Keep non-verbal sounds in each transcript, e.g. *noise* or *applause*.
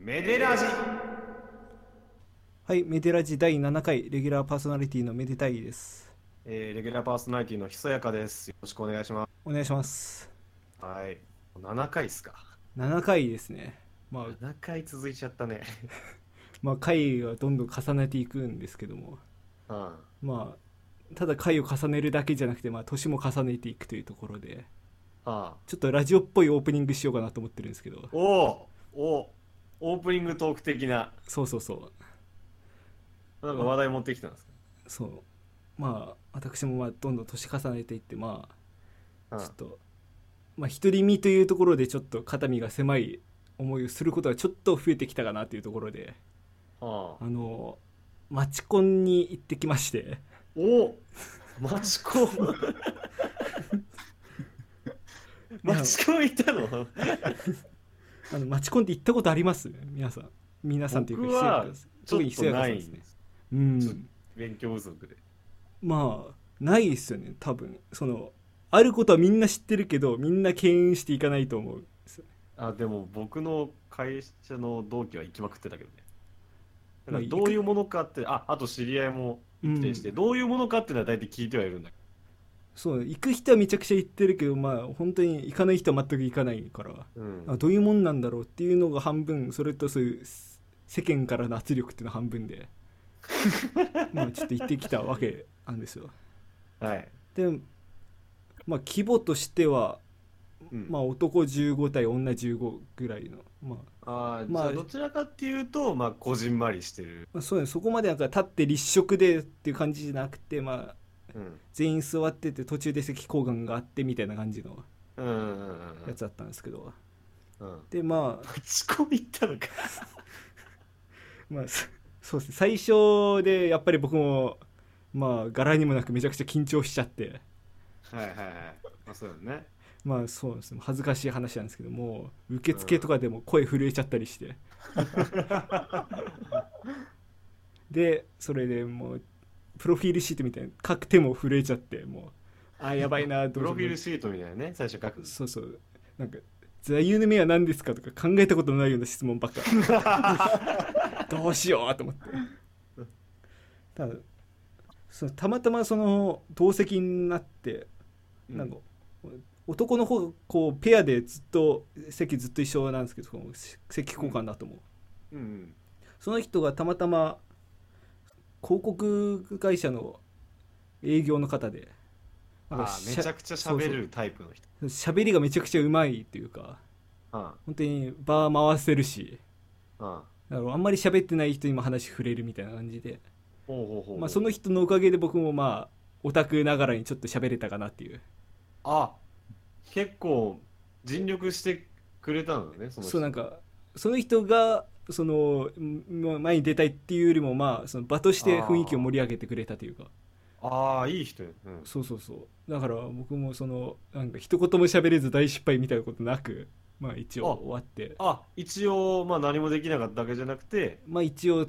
メデラジ。はい、メデラジ第7回レギュラーパーソナリティのメデタイです。えー、レギュラーパーソナリティのひそやかです。よろしくお願いしまお願いします。すはい。7回っすか。7回ですね。まあ、7回続いちゃったね。*laughs* まあ、回がどんどん重ねていくんですけども、うん。まあ、ただ回を重ねるだけじゃなくて、まあ、年も重ねていくというところで、あちょっとラジオっぽいオープニングしようかなと思ってるんですけど、おおおオープニングトーク的な。そうそうそう、なんか話題持ってきたんですそう。まあ、私もまあどんどん年重ねていって、まあ、かちょっと、まあ、独り身というところでちょっと肩身が狭い思いをすることがちょっと増えてきたかなというところで、うん、ああ。あのマチコンに行ってきまして。おマチコン？マチコンいたの？あのマチコンって行ったことあります？皆さん。皆さんというか特にひそやかさんですね。うん。勉強不足で。まあないですよね多分。そのあることはみんな知ってるけどみんな敬遠していかないと思う。あでも僕の会社の同期は行きまくってたけどね。どういうものかってああと知り合いもうん否定して、どういうものかっていうのは大体聞いてはいるんだけそう行く人はめちゃくちゃ行ってるけどまあ本当に行かない人は全く行かないから。ど、うん。あどういうもんなんだろうっていうのが半分それとそういう世間からの圧力っていうのが半分で。*laughs* まあちょっと行ってきたわけなんですよ。はい、でまあ規模としては、うん。まあ男15対女15ぐらいのまあ。あーまあどちらかっていうとまあこじんまりしてる、まあそうね。そこまでなんか立って立食でっていう感じじゃなくてまあうん、全員座ってて途中で席交換があってみたいな感じのやつだったんですけど。うん。でまあマチコン行ったのか。まあ、そそうですね。最初でやっぱり僕もまあ柄にもなくめちゃくちゃ緊張しちゃって。はいはいはい。まあそうだね。まあそうですね。恥ずかしい話なんですけども受付とかでも声震えちゃったりして。でそれでもうプロフィールシートみたいに書く手も震えちゃってもうあやばいなどプロフィールシートみたいなね最初書く。そうそう。なんか座右の銘は何ですかとか考えたことのないような質問ばっか。*laughs* どうしようと思って。ただそのたまたまその同席になってなんか、男の方こうペアでずっと席ずっと一緒なんですけど席交換だと思う、うんうん。その人がたまたま広告会社の営業の方で。あめちゃくちゃ喋るタイプの人。喋りがめちゃくちゃうまいっていうかあ本当に場回せるしあだからあんまり喋ってない人にも話触れるみたいな感じで、まあ、その人のおかげで僕もまあオタクながらにちょっと喋れたかなっていう。あ結構尽力してくれたのねその人。そうなんかその人がそのん前に出たいっていうよりもまあその場として雰囲気を盛り上げてくれたというか。ああいい人よ、うん、そうそうそう。だから僕もそのなんか一言も喋れず大失敗みたいなことなくまあ一応あ終わって。あ一応まあ何もできなかっただけじゃなくて。まあ一応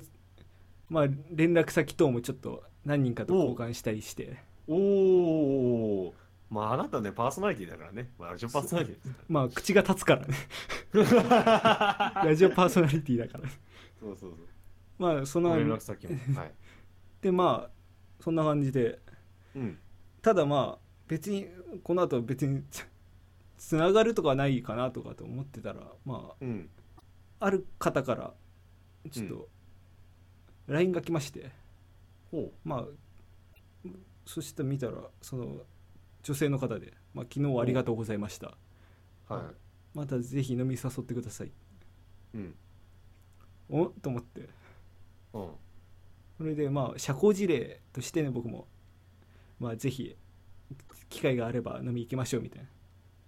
まあ連絡先等もちょっと何人かと交換したりして。おおまああなたねパーソナリティだからね、まあ、ラジオパーソナリティですかまあ口が立つからね。ら *laughs* ラジオパーソナリティだから。そうそうそう。まあそんなご連絡先も。はい。*laughs* でまあそんな感じで。うん。ただまあ別にこの後別につつながるとかはないかなとかと思ってたらまうん。あある方からちょっと LINE が来まして、ほまあそして見たらその女性の方で、まあ、昨日はありがとうございました。う。はい。またぜひ飲み誘ってください。うん。お？と思って。うん。それでまあ社交辞令としてね僕も。まあぜひ機会があれば飲み行きましょうみたい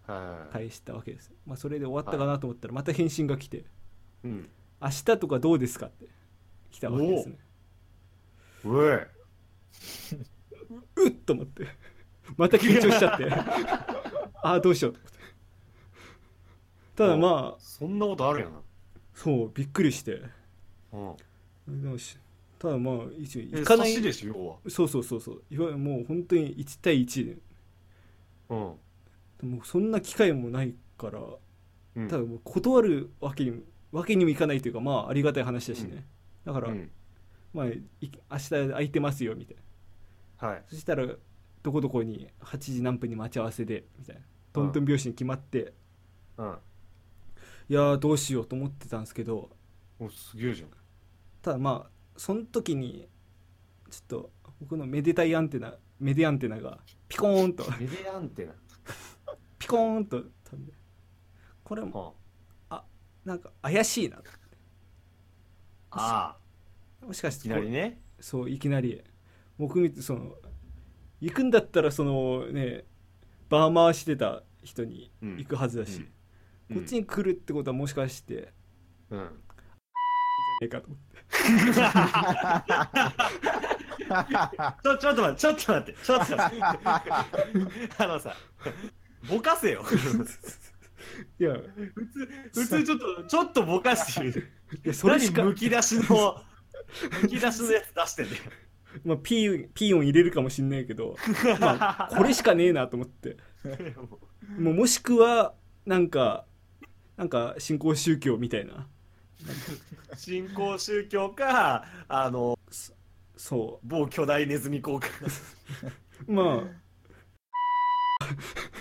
な。はい。返したわけです、まあ、それで終わったかなと思ったらまた返信が来て。うん「明日とかどうですか?」って来たわけですね。うえ。*laughs* うっと思ってまた緊張しちゃって。*laughs* ああどうしようと思って。ただまあそんなことあるやな。そうびっくりして。うん。ただまあ一応え行かない。でしょそうそうそうそう。いわゆるもう本当に1対1で。うん。でもそんな機会もないからうん。ただもう断るわけにわけにもいかないというかまあありがたい話だしね、だから、うん。まあい明日空いてますよみたいな。はい。そしたらどこどこに8時何分に待ち合わせでみたいな。トントン拍子に決まって、うん。いやーどうしようと思ってたんですけどおすげえじゃん。ただまあその時にちょっと僕のめでたいアンテナメディアンテナがピコーンと。メディアンテナ？ピコーンと飛んで。これもはなんか怪しいなああ。もしかしていきなりね。そういきなり。僕見てその行くんだったらそのねバー回してた人に行くはずだし、うん。こっちに来るってことはもしかして、うん。じゃねえかと思ってちょちょっと待ってちょっと待ってちょっと待って。あのさぼかせよ。いや普通普通ちょっとちょっとぼかしてる。いやそれしか何むき出しのむき出しのやつ出してんだよ *laughs* まあ、ピーピー音入れるかもしんないけど、まあ、これしかねえなと思って。*laughs* もうもしくはなんかなんか新興宗教みたいな。新興宗教かあのそ某巨大ネズミ効果うまあ。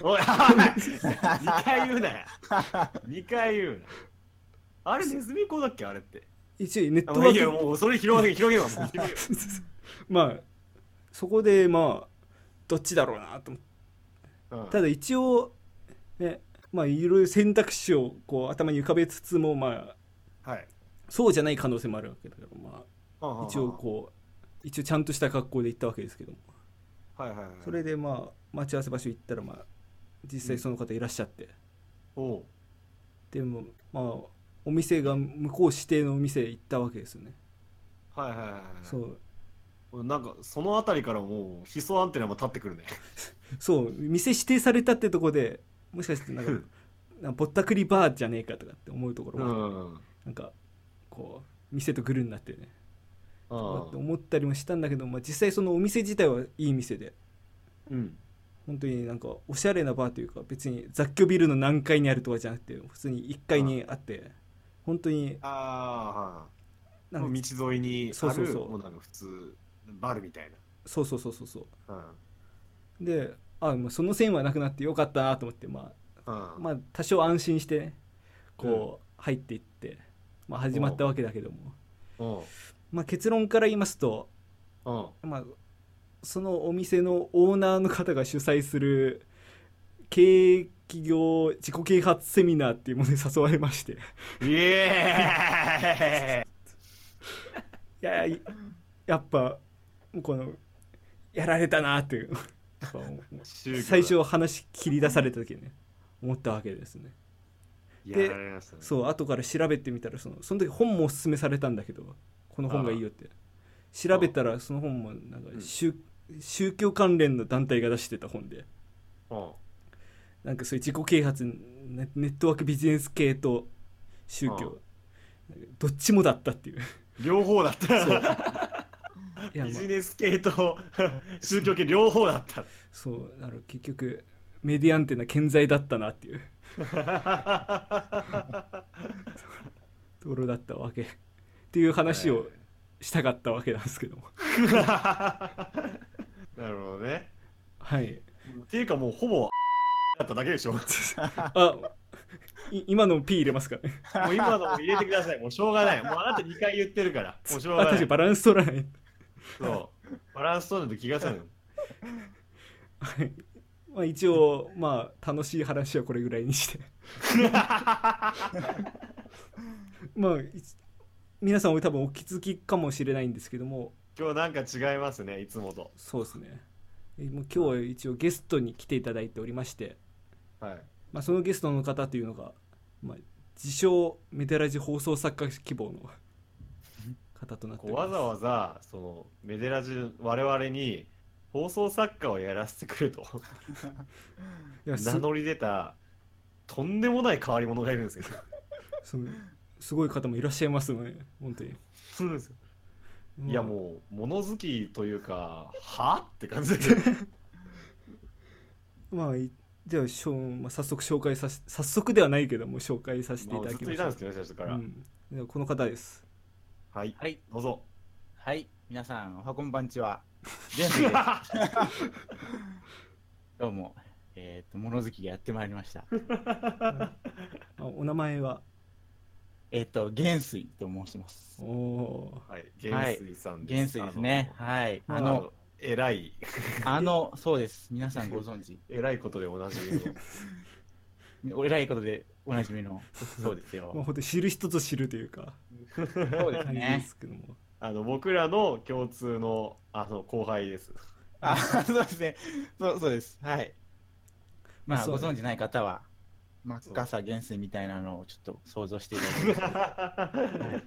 おい2回言うなよ。2回言うなあれネズミ講だっけ？あれって。一応ネットワークよもうそれ広げ広げよ *laughs* もう広げよ *laughs* まあそこでまあどっちだろうなと思って。うん。ただ一応ねまあいろいろ選択肢をこう頭に浮かべつつもまあはい。そうじゃない可能性もあるわけだからまあ一一応こう一応ちゃんとした格好で行ったわけですけども。はいはいはい。それでまあ待ち合わせ場所行ったらまあ実際その方いらっしゃって、おう。でもまあお店が向こう指定のお店行ったわけですよね、はいはいはいはい。そうなんかそのあたりからもうヒ素アンテナも立ってくるね。*laughs* そう店指定されたってとこでもしかしてなんかなんかぼったくりバーじゃねえかとかって思うところうが、んなんかこう店とグルになってね。って思ったりもしたんだけど、まあ、実際そのお店自体はいい店で。うん。本当になんかおしゃれなバーというか別に雑居ビルの何階にあるとかじゃなくて普通に1階にあって本当にああなんか道沿いにあるそうそうそう。もうなんか普通バルみたいそうそうそうそうそう。なであもうその線はなくなってよかったなと思ってまうん。あまあ多少安心してねこう入っていって、まあ、始まったわけだけども、うん。まあ、結論から言いますと、うん。まあ、そのお店のオーナーの方が主催する経営企業自己啓発セミナーっていうものに誘われまして。イエ *laughs* いやいやっぱこのやられたなっていう。最初話切り出された時にね思ったわけですね。やられましたね。そう後から調べてみたらそのその時本もおすすめされたんだけどこの本がいいよって。調べたらその本もなんか宗,、宗教関連の団体が出してた本で。うんなんかそういう自己啓発ネネットワークビジネス系と宗教。どっちもだったっていう。両方だったいや、まあ。ビジネス系と *laughs* 宗教系両方だった。そうだから結局メディアンテナ健在だったなっていう。*laughs* ところだったわけ。っていう話をしたかったわけなんですけども。*laughs* なるほどね。はい。っていうかもうほぼだっただけでしょ。もあい今の P 入れますかね。う今のも入れてください。もうしょうがない。もうあなた2回言ってるから。もうしょうがない。バランス取らないそう。バランス取らないと気がするはい。*laughs* まあ一応まあ楽しい話はこれぐらいにして。*laughs* まあい皆さんも多分お気づきかもしれないんですけども。今日なんか違いますねいつもと。そうですね。えもう今日は一応ゲストに来ていただいておりまして、はい。まあ、そのゲストの方というのが、まあ、自称メデラジ放送作家希望の方となってわざわざそのメデラジ我々に放送作家をやらせてくれと。*laughs* 名乗り出たとんでもない変わり者がいるんですよそのすごい方もいらっしゃいますので本当に。そうですよ。まあいやもう物好きというかはって感じで。*laughs* まあいじゃあしょう、まあ、早速紹介させ早速ではないけども紹介させていただきましょう。といたんですけどね最初から、うん、この方ですはいはい、どうぞはい、皆さん、おはこんばんちは。ジェンスです。*laughs* どうも、えっ、と、物好きがやってまいりました。あ *laughs* お名前は？えっ、と、元水と申します。おおはい元水さんです、元水ですね。はい。あの偉い *laughs* あの、そうです。皆さんご存知。偉いことでおなじみのお偉いことでおなじみの、そうですまあ、よ。本当に知る人ぞ知るというかそうですね。すけどもあの僕らの共通のあの後輩ですあ、そうですね。そうそうです。はい。まあ、ご存知ない方は、真っ赤さ元水みたいなのをちょっと想像していただ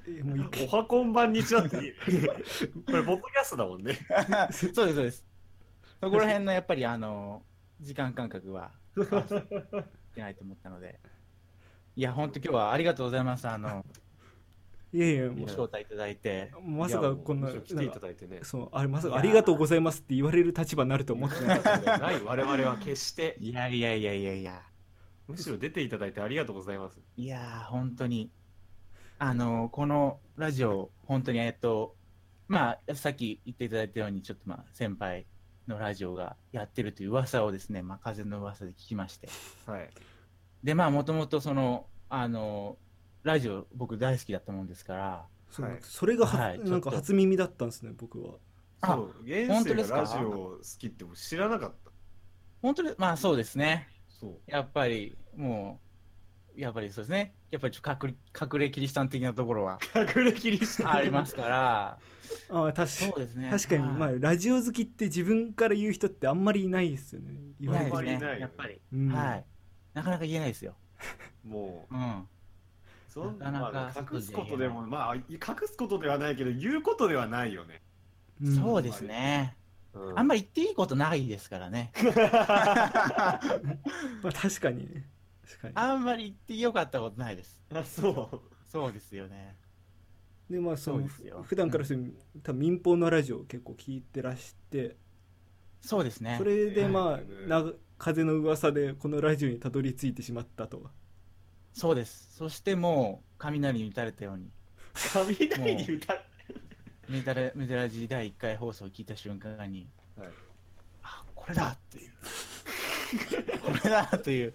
けるえもおはこんばんにちはっていい *laughs* これポッドキャストだもんねと。そうです、そうです。そこら辺のやっぱり、あの、時間感覚は、いけないと思ったので。いや、本当今日はありがとうございます。あの、いやいやもご招待いただいて。うまさかこんな来ていただいてねそうあれまさかいやありがとうございますって言われる立場になると思ってなかったない我々は決していやいやいやいやいや。むしろ出ていただいてありがとうございますいやー、本当に。あの、このラジオ、本当に、えっと、まあ、さっき言っていただいたように、ちょっとまあ、先輩のラジオがやってるという噂をですね、まあ、風の噂で聞きまして。はいで、まあ、もともとその、あの、ラジオ、僕大好きだったもんですから、はい。それがは、はいなんか初耳だったんですね僕は。あそう元本当ですか？水がラジオ好きって僕知らなかった。本当に、まあ、そうですね。そう。やっぱり、もう、やっぱりそうですね。やっぱりちょっと隠れ隠れキリシタン的なところは *laughs* 隠れキリシタン。ありますから、ああ確そうですね。確かに、はい。まあ、ラジオ好きって自分から言う人ってあんまりいないですよね。言わないですねあんまりいないよね。やっぱり、うんはい。なかなか言えないですよ。もう。うん。そんなかなか隠すことでもまあ隠すことではないけど言うことではないよね、うん。そうですね。うん。あんまり言っていいことないですからね。*laughs* まあ、確かにね。確かに。あんまり言ってよかったことないです。あそう。そうですよね。でまあそのそうですよ。普段からそういう、多分民放のラジオを結構聞いてらしてそうですね。それでまあ、はいな風の噂でこのラジオにたどり着いてしまったとそうです。そしてもう、雷に打たれたように、雷に歌うメダルメダラジ第1回放送を聞いた瞬間に、はいあ、これだっていう。これだという、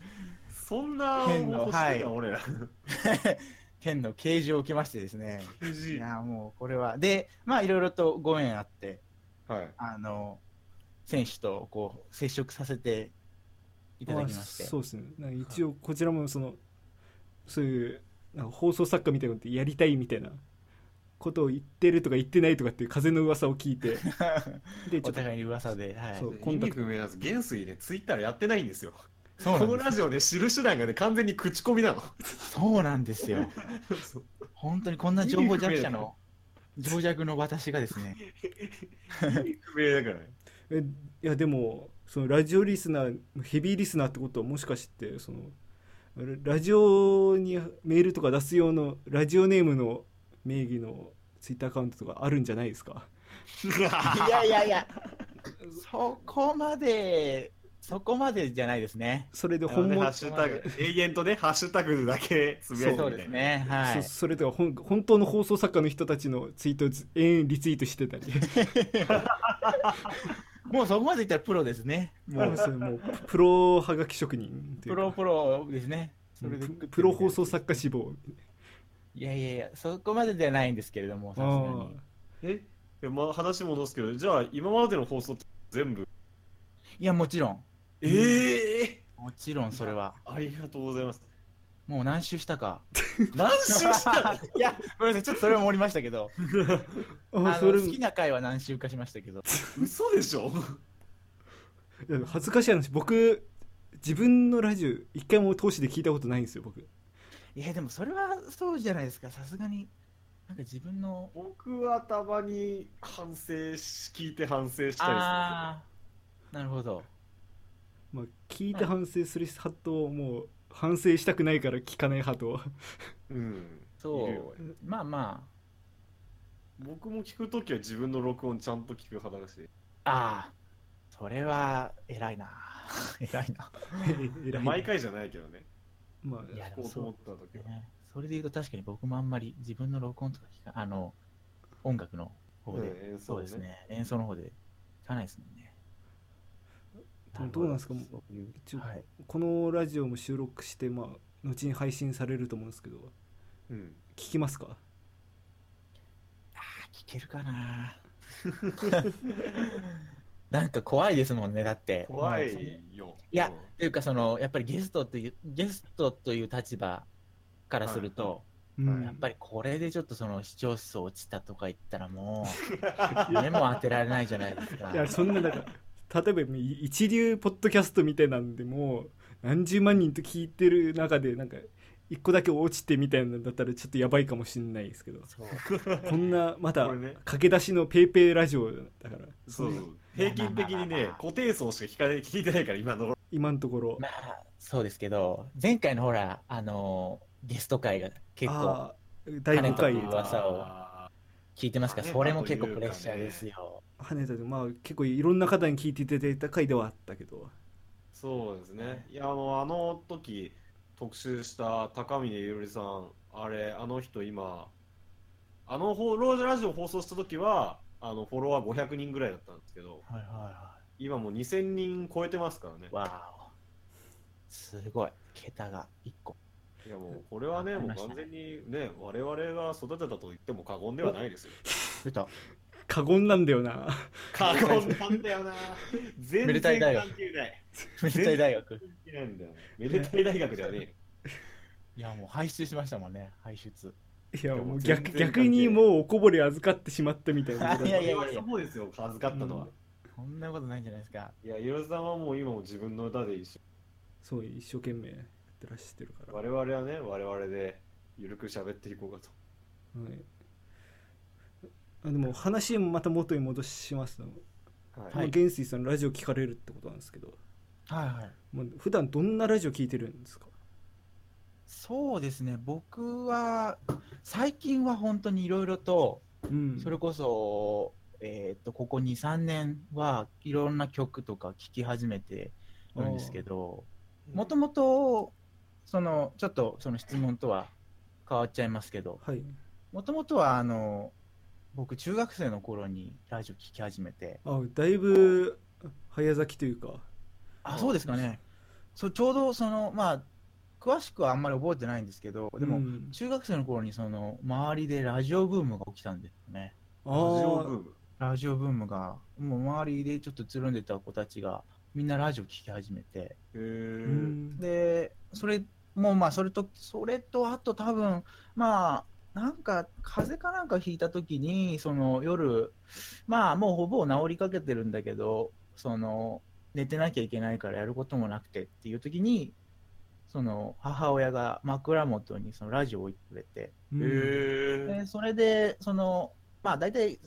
そんな変な欲しいな、はい俺ら *laughs* 天の啓示を受けましてですね。いや、もうこれは。で、まあ、いろいろとご縁あって、はいあの、選手とこう接触させていただきまして。あそうですね一応こちらもそのそういうなんか放送作家みたいなことやりたいみたいなことを言ってるとか言ってないとかっていう風の噂を聞いて。*laughs* でちょっとお互いに噂で、はい。そう意味不明なんです元水ねツイッターやってないんですよ。このラジオで知る手段がね完全に口コミなの。そうなんですよ。本当にこんな情報弱者の、情弱の私がですね、意味不明だからね。えいやでもそのラジオリスナーヘビーリスナーってことはもしかしてそのララジオにメールとか出す用のラジオネームの名義のツイッターアカウントとかあるんじゃないですか？いやいやいや、*laughs* そこまで、そこまでじゃないですね。それで本物ハッシュタグ永遠とねハッシュタグだけつぶやいてそうですね。はいそ。それでは本本当の放送作家の人たちのツイートをず延々リツイートしてたり *laughs* もうそこまでいったらプロですね。ももうう、それもうププロはがき職人プロプロですね。それでププロ放送作家志望いやいやいや、そこまでではないんですけれども、さすがに。え？でまあ話戻すけどじゃあ今までの放送って全部？いや、もちろん。ええもちろんそれは。ありがとうございますもう何周したか。*laughs* 何周した？のいや、ごめんなさい、ちょっとそれは盛りましたけど、*laughs* あのあそれ好きな回は何周かしましたけど。嘘でしょ？いや恥ずかしい話僕自分のラジオ一回も通しで聞いたことないんですよ僕いや、でもそれはそうじゃないですか、さすがに。なんか自分の。僕はたまに反省し聞いて反省したああ、なるほど。まあ、聞いて反省する派ともう反省したくないから聞かない派とうんそう。まあま僕も聞くときは自分の録音ちゃんと聞く派だしあ、ああ、それは偉いな。*laughs* 偉いな。*laughs* 偉い毎回じゃないけどね。まあいや、でもこうと思った時は。ね。それで言うと確かに僕もあんまり自分の録音とか聞かあの、音楽の方で、うん演奏ねそうですね。演奏の方で聞かないですもんね。どうなんですか？このラジオも収録してまあ後に配信されると思うんですけどうん。聞きますか？あー聞けるかな *laughs* なんか怖いですもんね、だって。怖いよ。いやというか、その、やっぱりゲストという、ゲストという立場からすると、うんやっぱりこれでちょっとその視聴数落ちたとか言ったらもう、*laughs* 目も当てられないじゃないですか。いやそんななんか例えば一流ポッドキャストみたいなんでもう何十万人と聞いてる中でなんか一個だけ落ちてみたいなんだったらちょっとやばいかもしれないですけどこんなまだこれね。駆け出しのペイペイラジオだから。そうそう。平均的にね、固定層しか聞かない聞いてないから、今の。ところ。今のところ。まあ、そうですけど、前回のほら、あの、ゲスト会が結構あー第5回。跳ねた噂を。あ聞いてますか？それも結構プレッシャーですよ。跳ねたでまあ結構いろんな方に聞いていただいた回ではあったけどーそうですね。いや、あの、あの時、特集した高峰ゆりさん、あれ、あの人今、あのほローラジオ放送した時は、あの、フォロワー500人ぐらいだったんですけど、はいはいは今もう2000人超えてますからねい。。わお。すごい。桁が1個。いやもう、これはね、もう完全にね、我々が育てたと言っても過言ではないですよ。出た。過言なんだよな過言なんだよな。全めでたい然大学関係ない。めでたい大学。関係ないんだよね。めでたい大学ではねいや、もう排出しましたもんね、排出。いやもう逆逆にもうおこぼれ預かってしまったみたいなこといやいやいやいや、そうですよ、預かったのは。そんなことないんじゃないですか。いや、いろさんはもう今も自分の歌で一緒。そう一生懸命やってらっしゃってるから、我々はね、我々でゆるく喋っていこうかと。はい、あでも話もまた元に戻しますと、はい。まあ元帥さんラジオ聞かれるってことなんですけど。はいはい。もう普段どんなラジオ聞いてるんですか？そうですね、僕は、最近は本当にいろいろと、うん。それこそ、えっと、ここ2、3年はいろんな曲とか聴き始めてるんですけど、もともと、その、ちょっとその質問とは変わっちゃいますけど、はい。もともとは、あの、僕、中学生の頃にラジオ聴き始めて、あだいぶ早咲きというか。あ、そうですかね。そうちょうど、その、まあ、詳しくはあんまり覚えてないんですけど、でも、うん。中学生の頃にその周りでラジオブームが起きたんですよね。あラジオーブーム？ラジオブームが、もう周りでちょっとつるんでた子たちが、みんなラジオ聴き始めて、で、それもうまあ、それと、それと、あと多分、まあ、なんか、風邪かなんかひいた時に、その夜、まあ、もうほぼ治りかけてるんだけど、その、寝てなきゃいけないからやることもなくてっていう時に、その、母親が枕元にそのラジオを置いてくれて、でそれで、その、まあ、大体、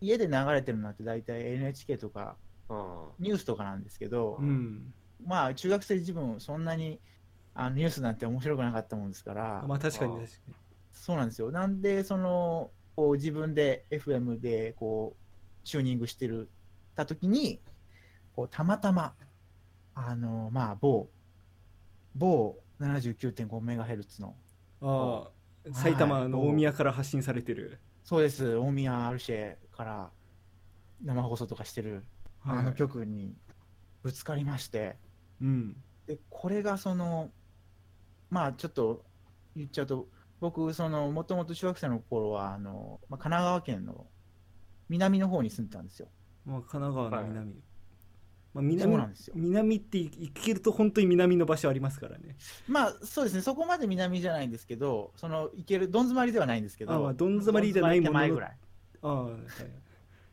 家で流れてるのって大体 NHK とかあニュースとかなんですけど、うん。まあ、中学生自分、そんなにあのニュースなんて面白くなかったもんですから、まあ確かに確かに。そうなんですよ。なんで、その、こう自分で FM でこうチューニングしてるたときに、こうたまたま、あの、まあ、某、某 79.5MHz の、ああ埼玉の大宮から発信されてる、そうです、大宮アルシェから生放送とかしてる、あの曲にぶつかりまして、うん。で、これがその、まあちょっと言っちゃうと、僕、その、もともと中学生の頃は、あの、まあ、神奈川県の南の方に住んでたんですよ。まあ、神奈川の南、はい。まあ、南そうなんですよ南って行けると本当に南の場所ありますからね。まあそうですね、そこまで南じゃないんですけど、その、行ける、どん詰まりではないんですけど、あまあどん詰まりじゃないものの。ぐらい、ああ、はい、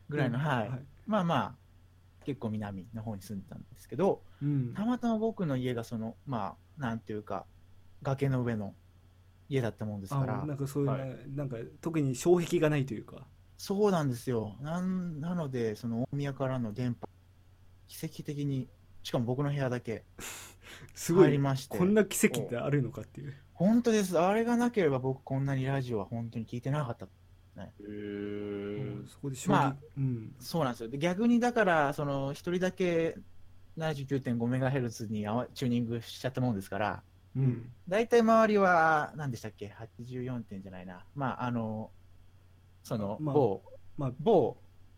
ぐらいの、うんはい。まあまあ、結構南の方に住んでたんですけど、うん。たまたま僕の家がその、まあ、なんていうか、崖の上の家だったもんですから。あ、なんかそういう、はい。なんか特に障壁がないというか。そうなんですよ。なんなので、その大宮からの電波、奇跡的に、しかも僕の部屋だけ *laughs* すごい入りまして、こんな奇跡ってあるのかっていう。本当です。あれがなければ僕こんなにラジオは本当に聞いてなかった。へー。そこでまあうん。そうなんですよ。で逆にだから、その一人だけ 79.5MHz に合わチューニングしちゃったもんですから、うん大体周りは、何でしたっけ、84点じゃないな。まあ、あの、その、まあ某、まあ某、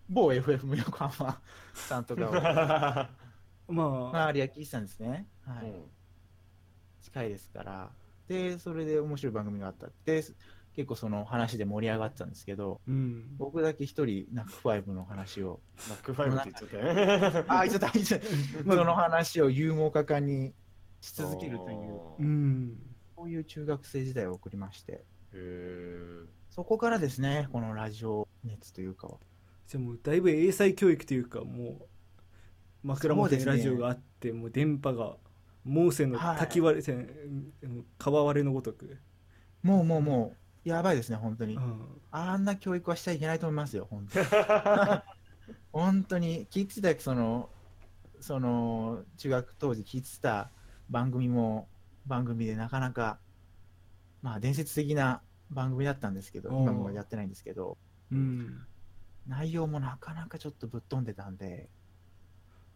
某 FF 横浜さんとかを、*laughs* まあ周りは聞いてたんですね。はい。近いですから。で、それで面白い番組があったって、結構その話で盛り上がってたんですけど、うん僕だけ一人、ナックファイブの話を、ナックファイブって言っちゃったよ。あ、言っちゃった、言っちゃった。その話を勇猛果敢にし続けるという、うんそういう中学生時代を送りまして、へえ。そこからですね、このラジオ熱というかは。じゃあもうだいぶ英才教育というかもう枕元にラジオがあって、もう電波がモーセの滝割れ、せん川割れのごとく、もうもうもう、やばいですね、本当にう。んあんな教育はしちゃいけないと思いますよ、本当に。*laughs* 本当に、聞いてた、その、その、中学当時聞いてた番組も、番組でなかなか、まあ、伝説的な番組だったんですけど、今もやってないんですけど、うん、内容もなかなかちょっとぶっ飛んでたんで、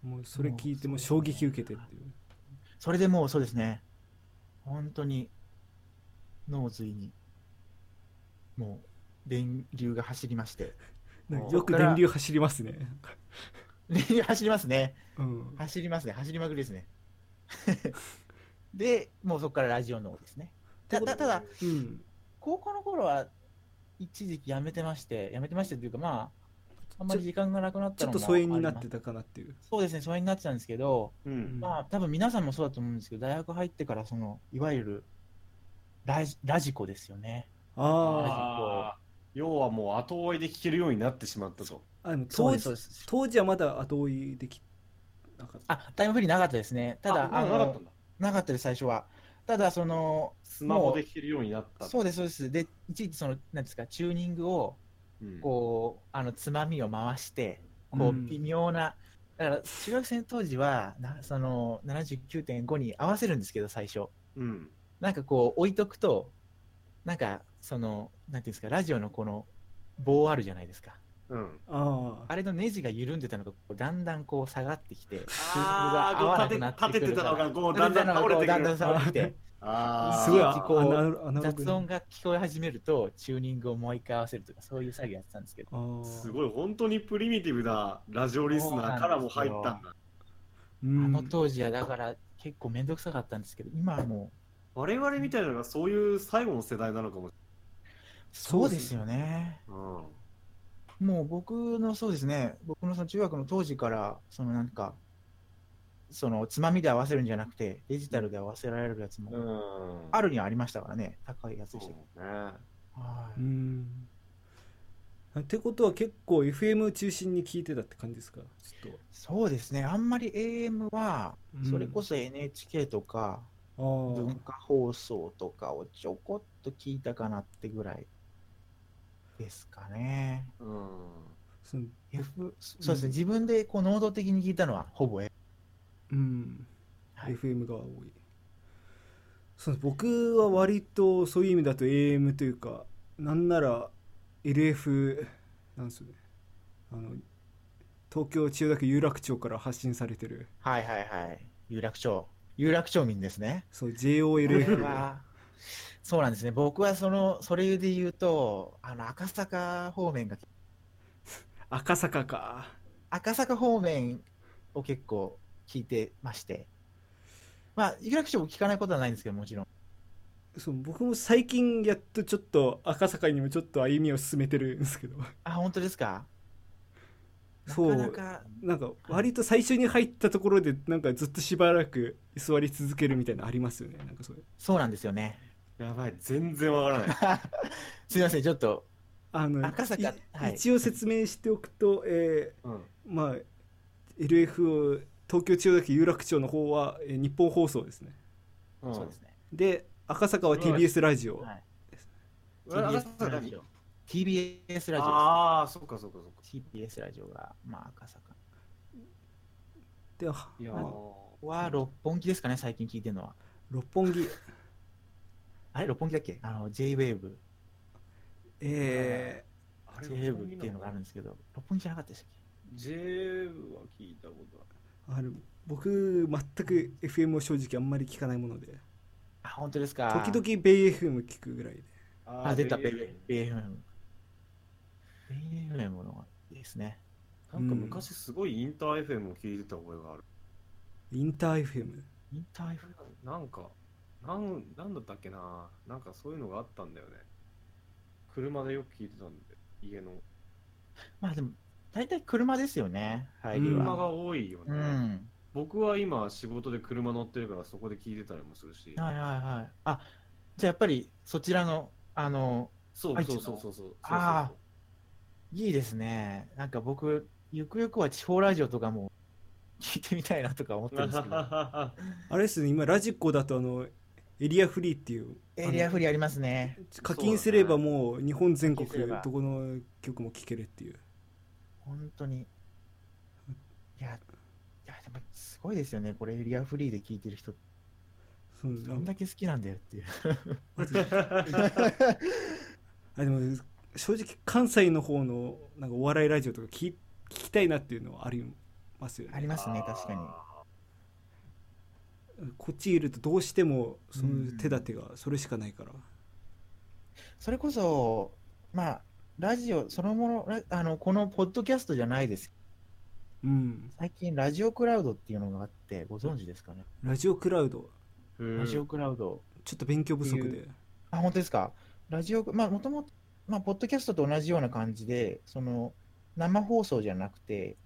もうそれ聞いても衝撃受けてっていう。それでもうそうですね、本当に脳髄に、もう電流が走りまして、*laughs* よく電流走りますね、*laughs* 電流走りますね。うん、走りますね、走りまくりですね。*laughs* で、もうそこからラジオのですね。たたただ、うん高校の頃は一時期やめてまして、やめてましてというか、まあ、あんまり時間がなくなったのもちょっと疎遠になってたかなっていう、そうですね、疎遠になってたんですけど、うん。まあ、多分皆さんもそうだと思うんですけど、大学入ってから、その、いわゆるラジ、ラジコですよね。あああ。要はもう後追いで聞けるようになってしまったと。ああの当時当時はまだ後追いできなかったあ、タイムフリーなかったですね。ただ、ああのなかったんだ。なかったです、最初は。ただ、その、スマホで聞けるようになった。そうです、そうです。で、いちいちその、なんですか、チューニングを、うん。こう、あの、つまみを回して、こうんう、微妙な、だから、中学生の当時は、なその、79.5に合わせるんですけど、最初。うん。なんかこう、置いとくと、なんか、その、なんていうんですか、ラジオのこの、棒あるじゃないですか。うん。ああれのネジが緩んでたのが、だんだんこう下がってきて、あ合わなくあ、なってくるから立ててたのが、こう、だんだん倒れてくだんだんる。倒れてああ。すごいあこう雑音が聞こえ始めると、チューニングをもう一回合わせるとか、そういう作業やってたんですけど、すごい、本当にプリミティブなラジオリスナーからも入ったんだ。うんあの当時はだから結構めんどくさかったんですけど、今はもう、我々みたいなのがそういう最後の世代なのかもしそうですよね。れない。もう僕のそうですね、僕のその中学の当時から、そのなんか、そのつまみで合わせるんじゃなくて、デジタルで合わせられるやつも。あるにはありましたからね、高いやつそうでしね。た。はい。うん。ってことは結構 FM 中心に聞いてたって感じですか？ちょっそうですね、あんまり AM はと、それこそ NHK とか、そ文化放送とかをちょこっと聞いたかなってぐらいですかね。うん。その F そうですね、自分でこう能動的に聞いたのはほぼ A。うん、はい FM が多いそう僕は割とそういう意味だと AM というかなんなら LF なんですよねあの東京千代田区有楽町から発信されてるはいはいはい。有楽町。有楽町民ですね。そう JOLF はそうなんですね。僕はその、それで言うと、あの、赤坂方面が、*laughs* 赤坂か赤坂方面を結構聞いてまして。まあ、有楽町も聞かないことはないんですけど、もちろん。そう僕も最近やっとちょっと赤坂にもちょっと歩みを進めてるんですけどあ、本当ですか？そうなか、なんか割と最初に入ったところでなんかずっとしばらく座り続けるみたいなのありますよねなんかそれそうなんですよね。やばい、全然わからない。*laughs* すみません、ちょっと、あの赤坂いはい一応説明しておくと、えうん。ーまあ LF を東京千代田区有楽町の方は、えー日本放送ですねうんそうですね。で赤坂は TBS ラジオ、はい。TBS 坂何ラジオ。TBS ラジオああ、そっかそっかそっか。です TBS ラジオが、まあ、赤坂。ではいやは六本木ですかね、最近聞いてるのは。六本木あれ、六本木だっけ？あの、J-Wave。えあれ J-Wave っていうのがあるんですけど、六本木じゃなかったでしたっ J は聞いたことー、あの僕全く FM を正直あんまり聞かないものであ、本当ですか？時々ベイ FM 聞くぐらいであ、出た、ベイベベイ FM。ベイ FM のがいいですね。なんか昔すごいインター FM を聞いてた覚えがある。インター FM インター FM。なんか、なんなんだったっけななんかそういうのがあったんだよね。車でよく聞いてたんで、家の。まあでも、大体車ですよね、入りは。車が多いよね。うん。僕は今仕事で車乗ってるからそこで聞いてたりもするし。はいはいはい。あ、じゃあやっぱりそちらの、あの、そうそうそうそうそう。あいいですね。なんか僕、ゆくゆくは地方ラジオとかも聞いてみたいなとか思ってるんですけど、*laughs* あれですね今ラジコだとあのエリアフリーっていうエリアフリーありますね。課金すればもう日本全国どこの曲も聴けるっていう本当に。いや、いやでもすごいですよね。これエリアフリーで聞いてる人、どんだけ好きなんだよっていう。*laughs* あでも正直関西の方のなんかお笑いラジオとか聞聞きたいなっていうのはありますよねありますね、確かに。こっちいるとどうしてもその手立てがそれしかないから、それこそ、まあ、ラジオそのもの、ラあのこのポッドキャストじゃないです。うん最近、ラジオクラウドっていうのがあって、ご存知ですかね？ラジオクラウドラジオクラウド。ちょっと勉強不足であ、本当ですか？ラジオ、まあ、もともと、まあ、ポッドキャストと同じような感じで、その、生放送じゃなくて、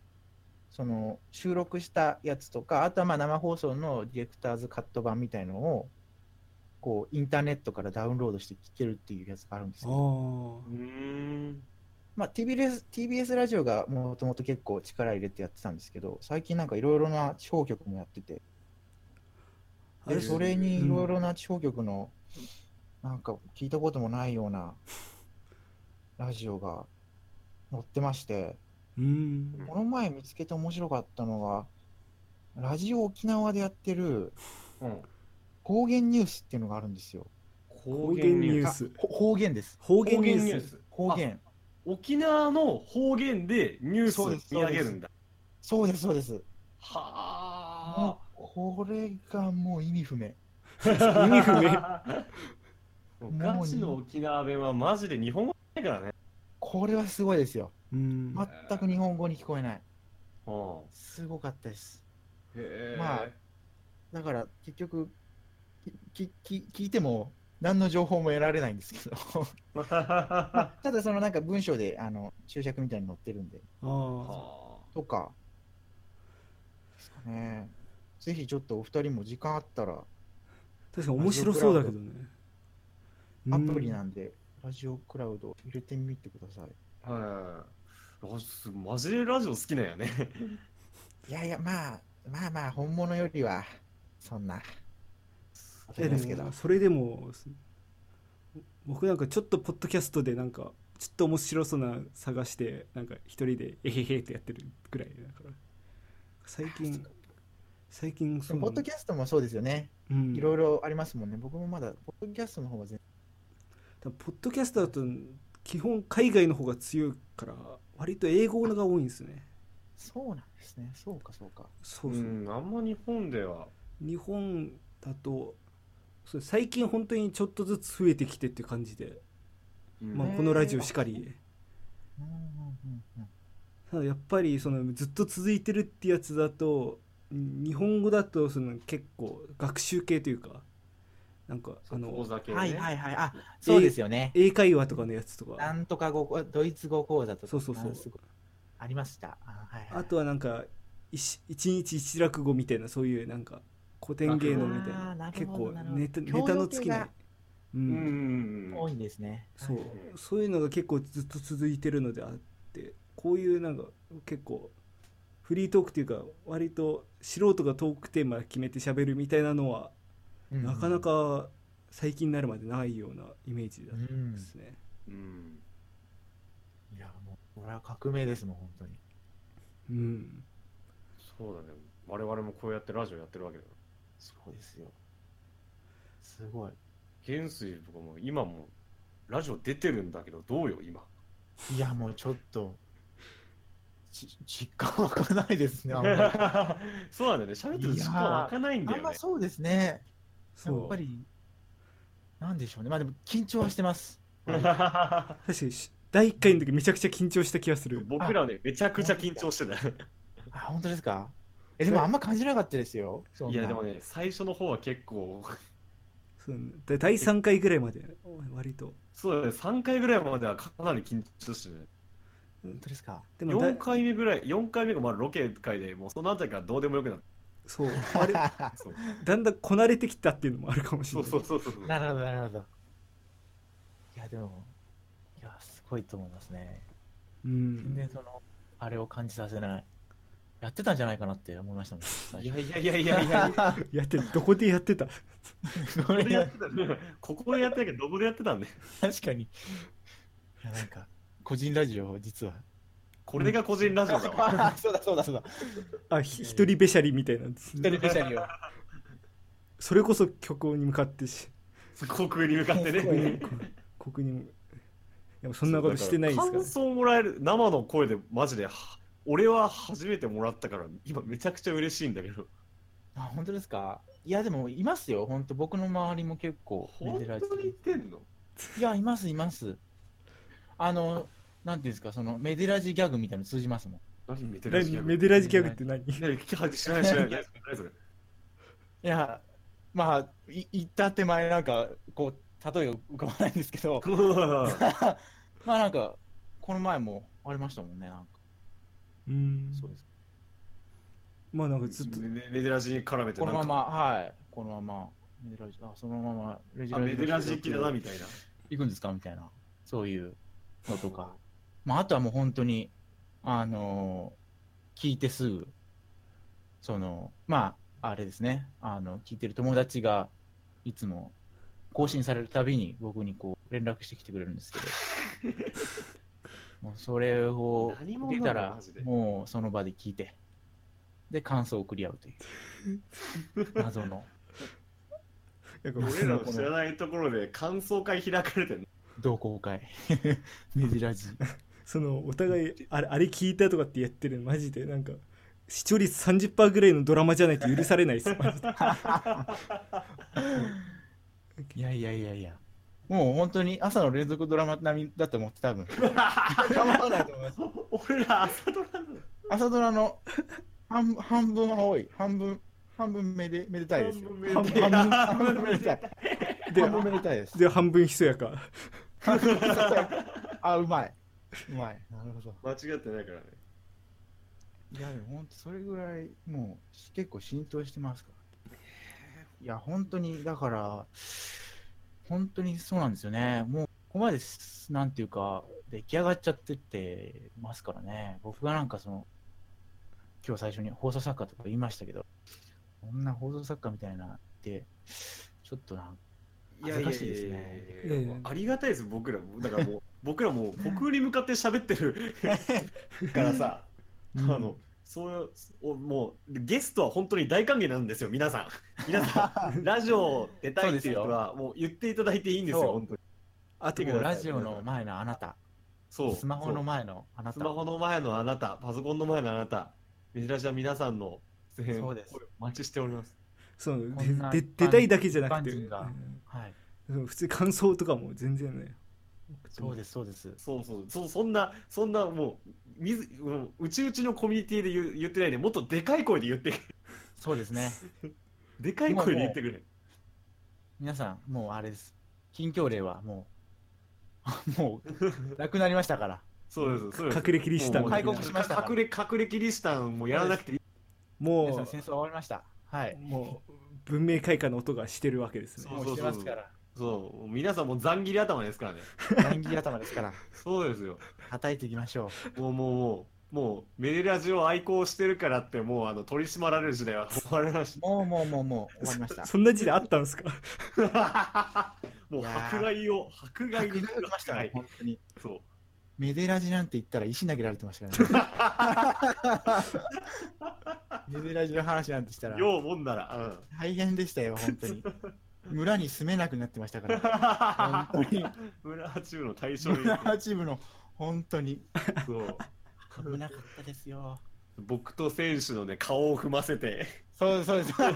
その、収録したやつとか、あとはまあ生放送のディレクターズカット版みたいのを、こう、インターネットからダウンロードして聞けるっていうやつがあるんですあよ。あうーん。まあ、TBS, TBS ラジオがもともと結構力入れてやってたんですけど、最近なんかいろいろな地方局もやってて、で、それにいろいろな地方局の、なんか聞いたこともないようなラジオが載ってまして、うんこの前見つけて面白かったのが、ラジオ沖縄でやってるうん。方言ニュースっていうのがあるんですよ。方方言ニューあスほ方言です。方言ニュース方言。沖縄の方言でニュースをそうです見上げるんだ。そうです、そうです。はもう、これがもう意味不明。意味不明 *laughs* ガチの沖縄弁はマジで日本語だからね。これはすごいですよ。うん全く日本語に聞こえない。うんすごかったです。へえ。まあだから結局、きき聞いても何の情報も得られないんですけど、*laughs* まあただそのなんか文章であの注釈みたいに載ってるんで、ああはとか、ですかね。ぜひちょっとお二人も時間あったら、確かに面白そうだけどねアプリなんで、ラジオクラウド入れてみてください。あはい。あすマジでラジオ好きなんやね。*laughs* いやいや、まあ、まあまあ、本物よりは、そんな。いやですけど。それでも僕なんかちょっとポッドキャストでなんかちょっと面白そうな探してなんか一人でえへへってやってるぐらいだから最近最近そうポッドキャストもそうですよね。うんいろいろありますもんね。僕もまだ、ポッドキャストの方が全多分ポッドキャストだと基本海外の方が強いから割と英語のが多いんですねそうなんですね。そうか、そうか。そううそう、ん、あんま日本では。日本だとそう最近本当にちょっとずつ増えてきてっていう感じで、うんまあ、このラジオしかりうんうんうんうんただやっぱりそのずっと続いてるってやつだとん日本語だとその結構学習系というかなんかあ講の座系ね。はいはいはい。あ、そうですよね。英会話とかのやつとなかんとか語、ドイツ語講座とか。そうそうそうありました。あはいはい、あとはなんか一一日一落語みたいなそういうなんか古典芸能みたいなるな結構ネタネタの尽きないううんん。多いんですね。そうそういうのが結構ずっと続いてるのであってこういうなんか結構フリートークっていうか割と素人がトークテーマ決めて喋るみたいなのはうんなかなか最近になるまでないようなイメージだうんですね。うん。いや、もう、これは革命ですもん、本当に。うん。そうだね。我々もこうやってラジオやってるわけだよ。そうですよ。すごい。元水とかも今もラジオ出てるんだけど、どうよ、今。いや、もうちょっと、ち実感湧かないですね、あんまり。*laughs* そうなんだよね喋ってる時間湧かないんだあんよねまそうですね。やそう。っぱり、なんでしょうね。まあでも、緊張はしてます。確かにし第1回の時めちゃくちゃ緊張した気がする。僕らねめちゃくちゃ緊張してたあ、本当ですか？え、でもあんま感じなかったですよ。いやでもね最初の方は結構。そうで第3回ぐらいまで割と。そうだね3回ぐらいまではかなり緊張してね本当ですか？でもだ4回目ぐらい4回目がまあロケ会でもうそのあたりからどうでもよくなっそう *laughs* あれたそうだんだんこなれてきたっていうのもあるかもしそうれないそうそうそうなるほど、なるほど。いや、でも、いや、すごいと思いますね。う全ん然その、あれを感じさせない。やってたんじゃないかなって思いましたもん。最い初やいやいやいやいや *laughs* やってるどこでやってた？*laughs* ここれやれってたねここでやってたけどどこでやってたんで確かに。いや、なんか、個人ラジオ、実は。これが個人ラジオだわ。*laughs* そうだ、そうだ、そうだ。あひ一人べしゃりみたいなんです一人ペシャリを。それこそ曲に向かってし。航空に向かってね。ここにもいやそんなことしてないですから。感想もらえる生の声でマジでは俺は初めてもらったから今めちゃくちゃ嬉しいんだけど。あ、本当ですか？いや、でも、いますよ。本当僕の周りも結構、本当に言ってんの？いや、います、います。あの、なんていうんですか、その、メデラジギャグみたいなの通じますもん。何？メデラジギャグ。何メデラジギャグって何？ね聞きは知らない知らない何それい。や、まあ、い言った手前、なんか、こう、例えが浮かばないんですけど、*laughs* まあなんか、この前もありましたもんね、なんか。うん。そうです。まあなんかずっと。メメデラジに絡めてなんか。このまま、はい。このまま、メデラジ、あ、そのまま、レジあメデラジ行きだなみたいな。行くんですか？みたいな、そういうのとか。まあ、あとはもう本当に、あのー聞いてすぐ、その、まあ、あれですね、あの、聞いてる友達が、いつも、更新されるたびに僕にこう、連絡してきてくれるんですけど、*laughs* もうそれを何者受けたらもうその場で聞いて、で、感想を送り合うという、*laughs* 謎の。俺らの知らないところで感想会開かれてんの？同好会、メディラジ。そのお互いあれあれ聞いたとかってやってるのマジでなんか視聴率30%ぐらいのドラマじゃないと許されないですマジでいやいやいやいや。もう本当に朝の連続ドラマ並みだと思って多分。構わないと思います。*laughs* 俺ら朝ドラの朝ドラの半半分は多い。半分、半分めでめでたいですよ。半分めでたい半分半分めでたい。で半分めでたいです。で半分ひそやか *laughs* あ、うまい。うまい。なるほど。間違ってないからねいや、でも本当それぐらいもう結構浸透してますから。いや、本当に、だから、本当にそうなんですよね。もう、ここまです、なんていうか、出来上がっちゃってってますからね。僕がなんかその、今日最初に放送作家とか言いましたけど、こんな放送作家みたいなって、ちょっとなんいやいやいやいや恥ずかしいですねいやありがたいです僕らもだからもう僕らもう国に向かって喋ってる *laughs* からさ、あのそういうおもうゲストは本当に大歓迎なんですよ皆さん。皆さん *laughs* ラジオ出たいっていう人はもう言っていただいていいんですよ本当に。あとてラジオの前のあなた、そう。スマホの前のあなた。スマ、ホの前のあなた。パソコンの前のあなた。メジラジは皆さんの出演そうです。お待ちしております。そう。出たいだけじゃなくて。はい、うん。普通に感想とかも全然ねそうです、そうです。そうそうそうそんなそんなもうみずうんうちうちのコミュニティで言う言ってないでもっとでかい声で言ってそうですね。*laughs* でかい声で言ってくれ皆さん、もうあれです。近況例はもう、*laughs* もう、なくなりましたから。そうですそうです隠れキリシタンもう開国しましたから隠れ隠れキリシタンもやらなくていいも皆さん、戦争終わりました。はうい。もう文明開化の音がしてるわけですねそうもうしてますから。そう皆さんもうざん切り頭ですからね乱切り頭ですから。*laughs* そうですよ叩いていきましょもうもうもうもうメデラジを愛好してるからってもうあの取り締まられる時代は終わりましう。もう、もう、もう、もう、終わりました。そんな時代あったんですか？た *laughs* もう迫害を迫害に迫ましたね、本当に。そうメデラジなんて言ったら石投げられてましたからね。*laughs* メデラジの話なんてしたら、ようもんなら、うん、大変でしたよ、本当に。村に住めなくなってましたから。本当に。村中の対象に村チームの、本当に。そう危なかったですよ。僕と選手のね、顔を踏ませて、そうですそう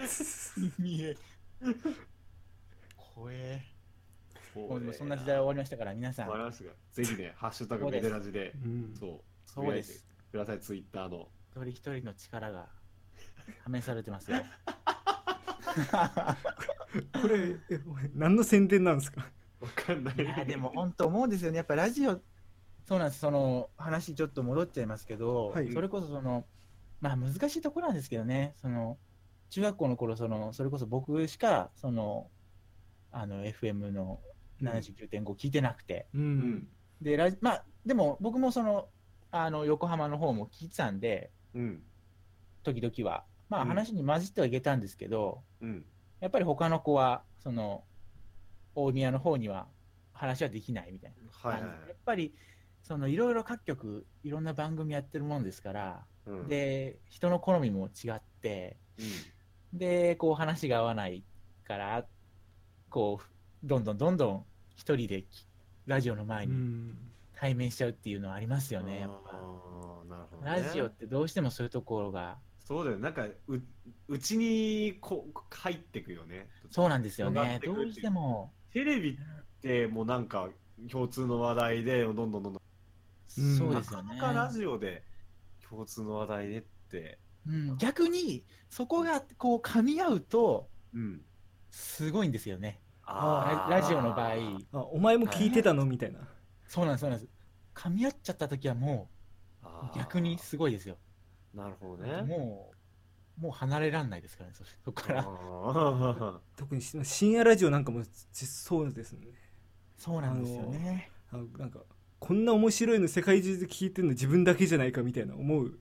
です。見え。怖え。もうでもそんな時代は終わりましたから、皆さん終わ、りましたが、ぜひね、ハッシュタグメデラジで、うんそう、そうですください、ツイッターの。一人一人の力が試されてますよ。*laughs* これえ何の宣伝なんですか？わかんない。いやでも本当思うんですよね、やっぱラジオ、そうなんです、その話ちょっと戻っちゃいますけど、はい。それこそその、まあ難しいところなんですけどね、その中学校の頃そのそれこそ僕しかそのあの FM の79.5聞いてなくて、ううんん。でラジまあ、でも僕もそのあの横浜の方も聞いてたんで、うん。時々は、まあうん。話に混じってはいけたんですけど、うん。やっぱり他の子は、その大宮の方には話はできないみたいな。はいはいやっぱりそのいろいろ各局いろんな番組やってるもんですから、うん。で人の好みも違ってうん、でこう話が合わないからこうどんどんどんどん一人できラジオの前にうん対面しちゃうっていうのはありますよね、やっぱ。ね。ラジオってどうしてもそういうところがそうだよ。なんか、う、うちにこう入ってくよね。そうなんですよね。どうしても。テレビってもうなんか共通の話題でどんどんどんどん、うんそうですよね。なかなかラジオで共通の話題でって、うん、逆にそこがこう噛み合うとうん。すごいんですよね。あー。ララジオの場合。あお前も聞いてたの？みたいな。そうなんですそうなんです。噛み合っちゃった時はもう逆にすごいですよなるほどね。もうもう離れらんないですからねそ *laughs* そこから。特にし深夜ラジオなんかもちそうですね。そうなんですよね。あのなんかこんな面白いの世界中で聞いてるの自分だけじゃないかみたいな思う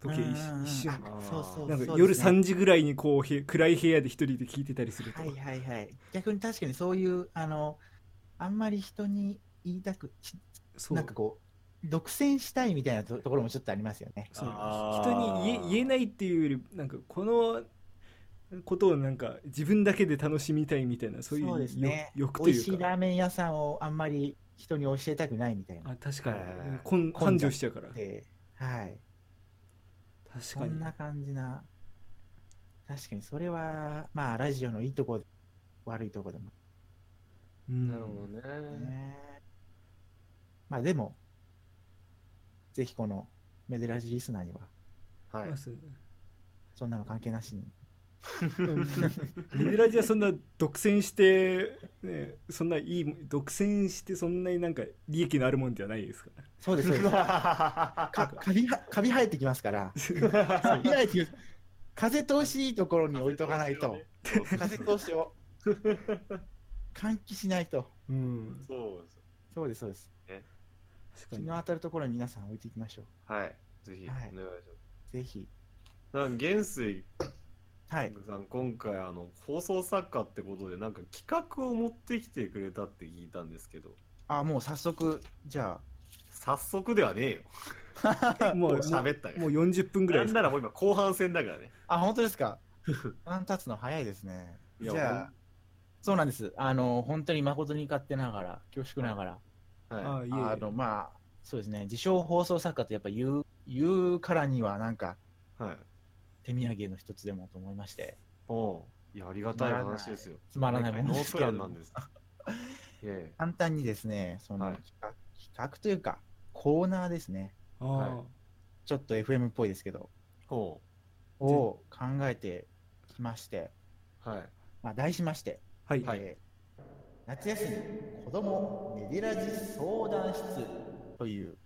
時一瞬。あそうそうなんかそう夜ですね3時ぐらいにこうへ暗い部屋で一人で聞いてたりすると、はいはいはい。逆に確かにそういうあのあんまり人に言いたくしそう。なんかこう独占したいみたいなとところもちょっとありますよね。そう。人に言え言えないっていうよりなんかこのことをなんか自分だけで楽しみたいみたいなそういうそうですね。よ欲と美味しいうかいラーメン屋さんをあんまり人に教えたくないみたいな。あ確かに。こん繁盛しちゃうから。ではい。確かに。そんな感じな。確かにそれはまあラジオのいいとこ悪いとこでも。うん。なるほどね。ね。まあでもぜひこのメデラジリスナーにははい。まあ。そんなの関係なしに。メデラジはそんな独占して、ね、そんないい独占してそんなになんか利益のあるもんではないですか。らそうですそうです。*laughs* かカビはカビ生えてきますから。カビ生えてきます。風通しいいところに置いとかないと。風通しを換気しないと。うん。そうです。そうですそうです日の当たるところに皆さん置いていきましょう。はい。ぜひ、はい。お願いします。ぜひ。なんか元帥はい。さん、今回あの放送作家ってことでなんか企画を持ってきてくれたって聞いたんですけど。あもう早速じゃ早速ではねえよ。*laughs* あもう喋ったよもう40分ぐらいなんならもう今後半戦だからね。あ本当ですか？あん立つの早いですね。いやじゃあそうなんです。あの本当に誠に勝手ながら恐縮ながら。はあいえいえ。あのまあそうですね。自称放送作家とやっぱ言う言うからにはなんかいはい。手土産の一つでもと思いまして。おう。いやありがたい話ですよ。つまらないものですけれど。なんです。*laughs* 簡単にですねそのはい。企画,、企画というかコーナーですね。はちょっと FM っぽいですけど。ほを考えてきまして、うはい。まあ、題しまして、はい、はい。えー夏休み子供メデラジ相談室。という。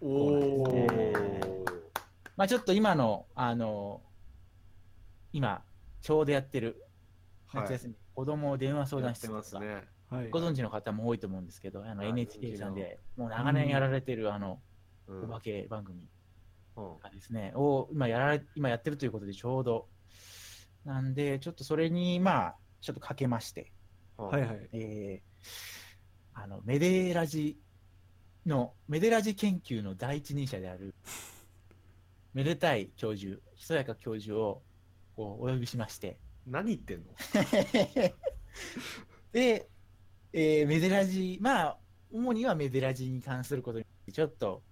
おおおまあちょっと今の、あの今、ちょうどやってる夏休み、子供電話相談室とか、ますね。はい。ご存知の方も多いと思うんですけど、あのはい。NHK さんでもう長年やられてるあの、うんお化け番組うん。がですね、を今やられ今やってるということでちょうど、なんで、ちょっとそれに、まあ、ちょっとかけまして、はいはいえーあのメデラジのメデラジ研究の第一人者であるめでたい教授ひそやか教授をこうお呼びしまして何言ってんの？*laughs* で、えーメデラジまあ主にはメデラジに関することにちょっと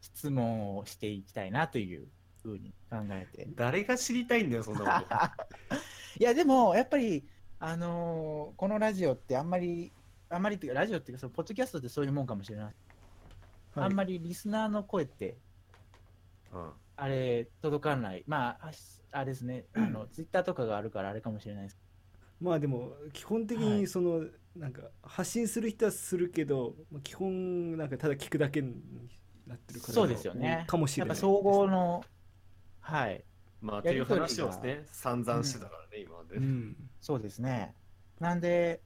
質問をしていきたいなというふうに考えて。誰が知りたいんだよ、そんなこと。*laughs* いや、でも、やっぱり、あのーこのラジオってあんまり、あんまりっていうか、ラジオっていうか、そのポッドキャストってそういうもんかもしれない。はいあんまりリスナーの声って、うんあれ、届かない。まあ、あしあれですね、*clears throat* あの、ツイッターとかがあるからあれかもしれないです。まあでも基本的はいにその、なんか発信する人はするけどまあ基本なんかただ聞くだけになってるからそうですよね。かもしれないやっぱ総合の、はい、まあ、っていう話をね、散々してたからね、今までう。んそうですね。なんで、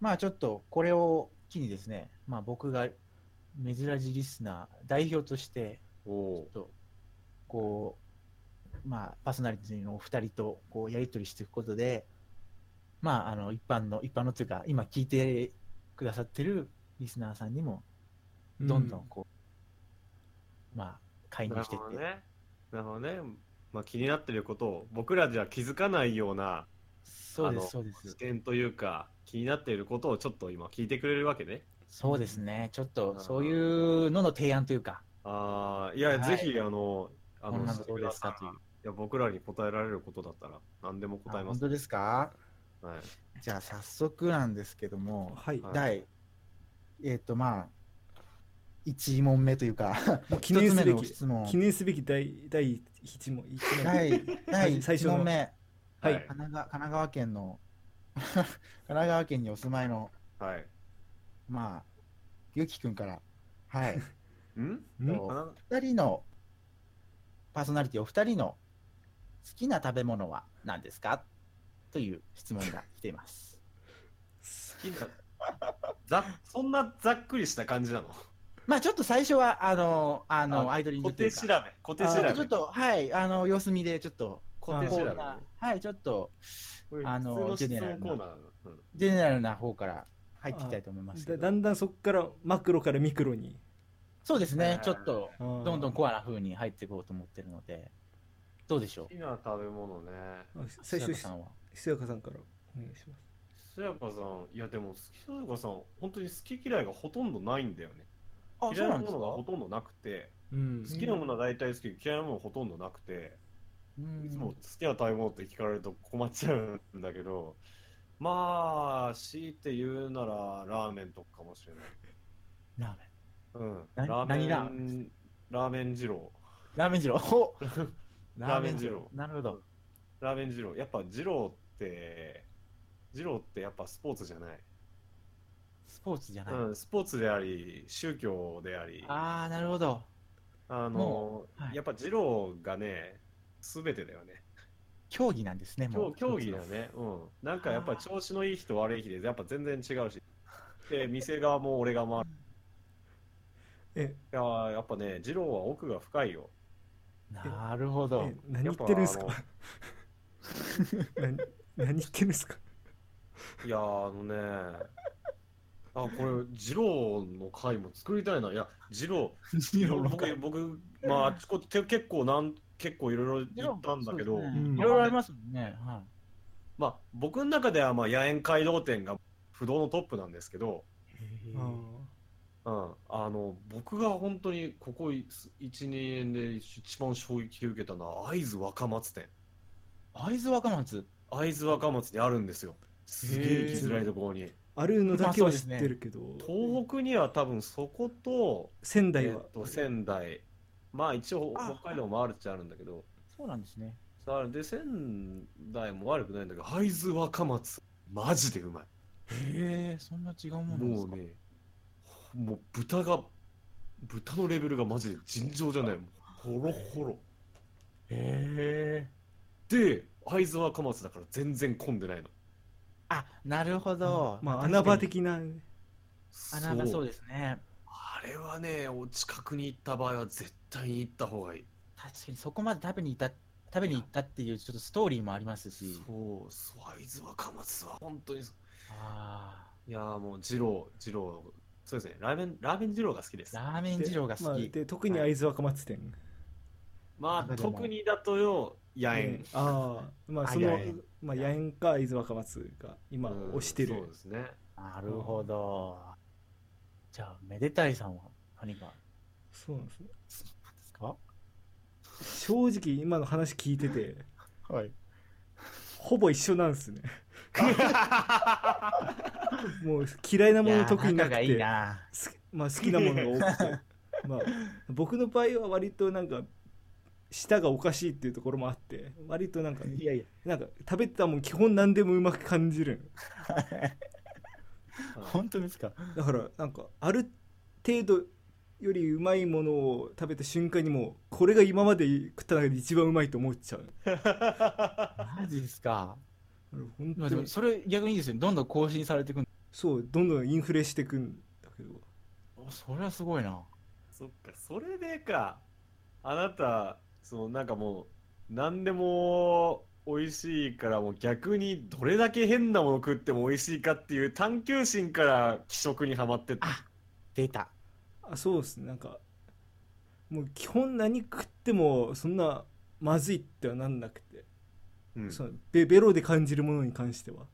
まあちょっとこれを機にですね、まあ僕が珍しいリスナー、代表として、ちょっと、こう、まあパーソナリティのお二人とこうやり取りしていくことで、まああの一般の、一般のというか、今聞いてくださってるリスナーさんにも、どんどんこう、まあ介な入していって、るほどね。なるほどね。まあ、気になってることを僕らじゃ気づかないようなそうです、あのそうです視。点というか気になっていることをちょっと今聞いてくれるわけね。そうですね。ちょっとそういうのの提案というか、ああ、いや、はいぜひ、あの、あの、どうですか？という。いや、僕らに答えられることだったら何でも答えます。あ本当ですか？はい。じゃあ早速なんですけども、はいはい第、えっ、とまあ、1問目というか、もう記念すべ一つ目のき質問記念すべき第第一問一問第第1最初の問目、はい。はい神奈川神奈川県の、*laughs* 神奈川県にお住まいの、はい。まあ、ゆきくんから、はい、*laughs* ん？んとあ2人の、パーソナリティお二人の好きな食べ物は何ですか？という質問が来ています。好きな、ざそんなざっくりした感じなの？まあちょっと最初は、あの、あの、あアイドリング固というか。定調べ。固定調べ。ちょっとちょっと、はい、あの、様子見で、ちょっと、固定調べ。こうなはい、ちょっと、あのジェネラルなうん。ジェネラルな方から入っていきたいと思います。けど。だだんだんそこからマクロからミクロに。そうですね、はい。ちょっと、どどんどんコアな風に入っていこうと思ってるので、どうでしょ好きな食べ物ね。う最初須さんは？ひそやかさんからお願いします。すやかさん、いやでも、すやかさん、本当に好き嫌いがほとんどないんだよね。あ、嫌いなものがほとんどなくて、うん。好きなものは大体好き、嫌いなものはほとんどなくて、うんいつも好きな食べ物って聞かれると困っちゃうんだけど、まあ、強いて言うならラーメンとかかもしれない。ラーメン。うん。なラーメ何ラーン、ラーメン二郎。ラーメン二郎。お *laughs* ラーメン二郎なるほど。ラーメン二郎。やっぱ二郎って、二郎ってやっぱスポーツじゃない。スポーツじゃない。うん、スポーツであり、宗教であり、あああ、なるほど。のも、うはいやっぱ二郎がね、すべてだよね。競技なんですね、も競う。競技だね。うん。なんかやっぱ調子のいい日と悪い日で、やっぱ全然違うし。で、店側も俺側もある。えいやーやっぱね、二郎は奥が深いよ。なるほどえ。何言ってるんですか？*laughs* 何何言ってるんですか？いやーあのね、あ、これ、二郎の回も作りたいな。いや、二郎、二郎の僕、僕、まあ、あちこちて結構なん、結構いろいろ言ったんだけど、いろいろありますもんね。はまあ、僕の中では、まあ、野苑街道店が不動のトップなんですけど、い。うん、あの、僕が本当にここ1、2年で一番衝撃を受けたのは、会津若松店。会津若松？会津若松にあるんですよ。すげえ行きづらいところに。あるのだけは知ってるけど、東北には多分そこと、え仙台はっ、と仙台、まあ一応あ北海道もあるっちゃあるんだけど、そうなんですね。さあで仙台も悪くないんだけど、会津若松、マジでうまい。へえ、そんな違うもんですか？もうね、もう豚が、豚のレベルがマジで尋常じゃない。もうホロホロ。へえ。で、会津若松だから全然混んでないの。あ、なるほど。まあ穴場的な穴場そうですね。あれはね、お近くに行った場合は絶対に行った方がいい。確かにそこまで食べに行った、食べに行ったっていうちょっとストーリーもありますし。そう、そう会津若松は本当に、あいやーもう二郎、二郎、そうですね、ラーメン、ラーメン二郎が好きです。ーラーメン二郎がまあ、好き。で特に会津若松店、まあ、中でも特にだとよ、野え苑。ああまああそのまあ八重か会津若松が今うん推してる、そうですね。なるほど。じゃあ、めでたいさんは何か？そうなんですねですか？正直今の話聞いててはい。ほぼ一緒なんですねもう嫌いなもの特になく仲がいいな。好きまあ、好きなものが多くてまあ僕の場合は割となんか舌がおかしいっていうところもあって割となんかいやいや、なんか食べたもん基本何でもうまく感じる本当ですか？だからなんかある程度よりうまいものを食べた瞬間にもうこれが今まで食った中で一番うまいと思っちゃうマジですか？本まあでもそれ逆にいいですよね。どんどん更新されていくんそうどんどんインフレしていくんだけどおそれはすごいな。そっか、それでか。あなた、そのなんかもう、何でも美味しいから、もう逆にどれだけ変なもの食っても美味しいかっていう探求心から気食にはまってった。あ出た。あそうですね。なんかもう基本何食ってもそんなまずいってはなんなくて、うん。そのベベロで感じるものに関しては。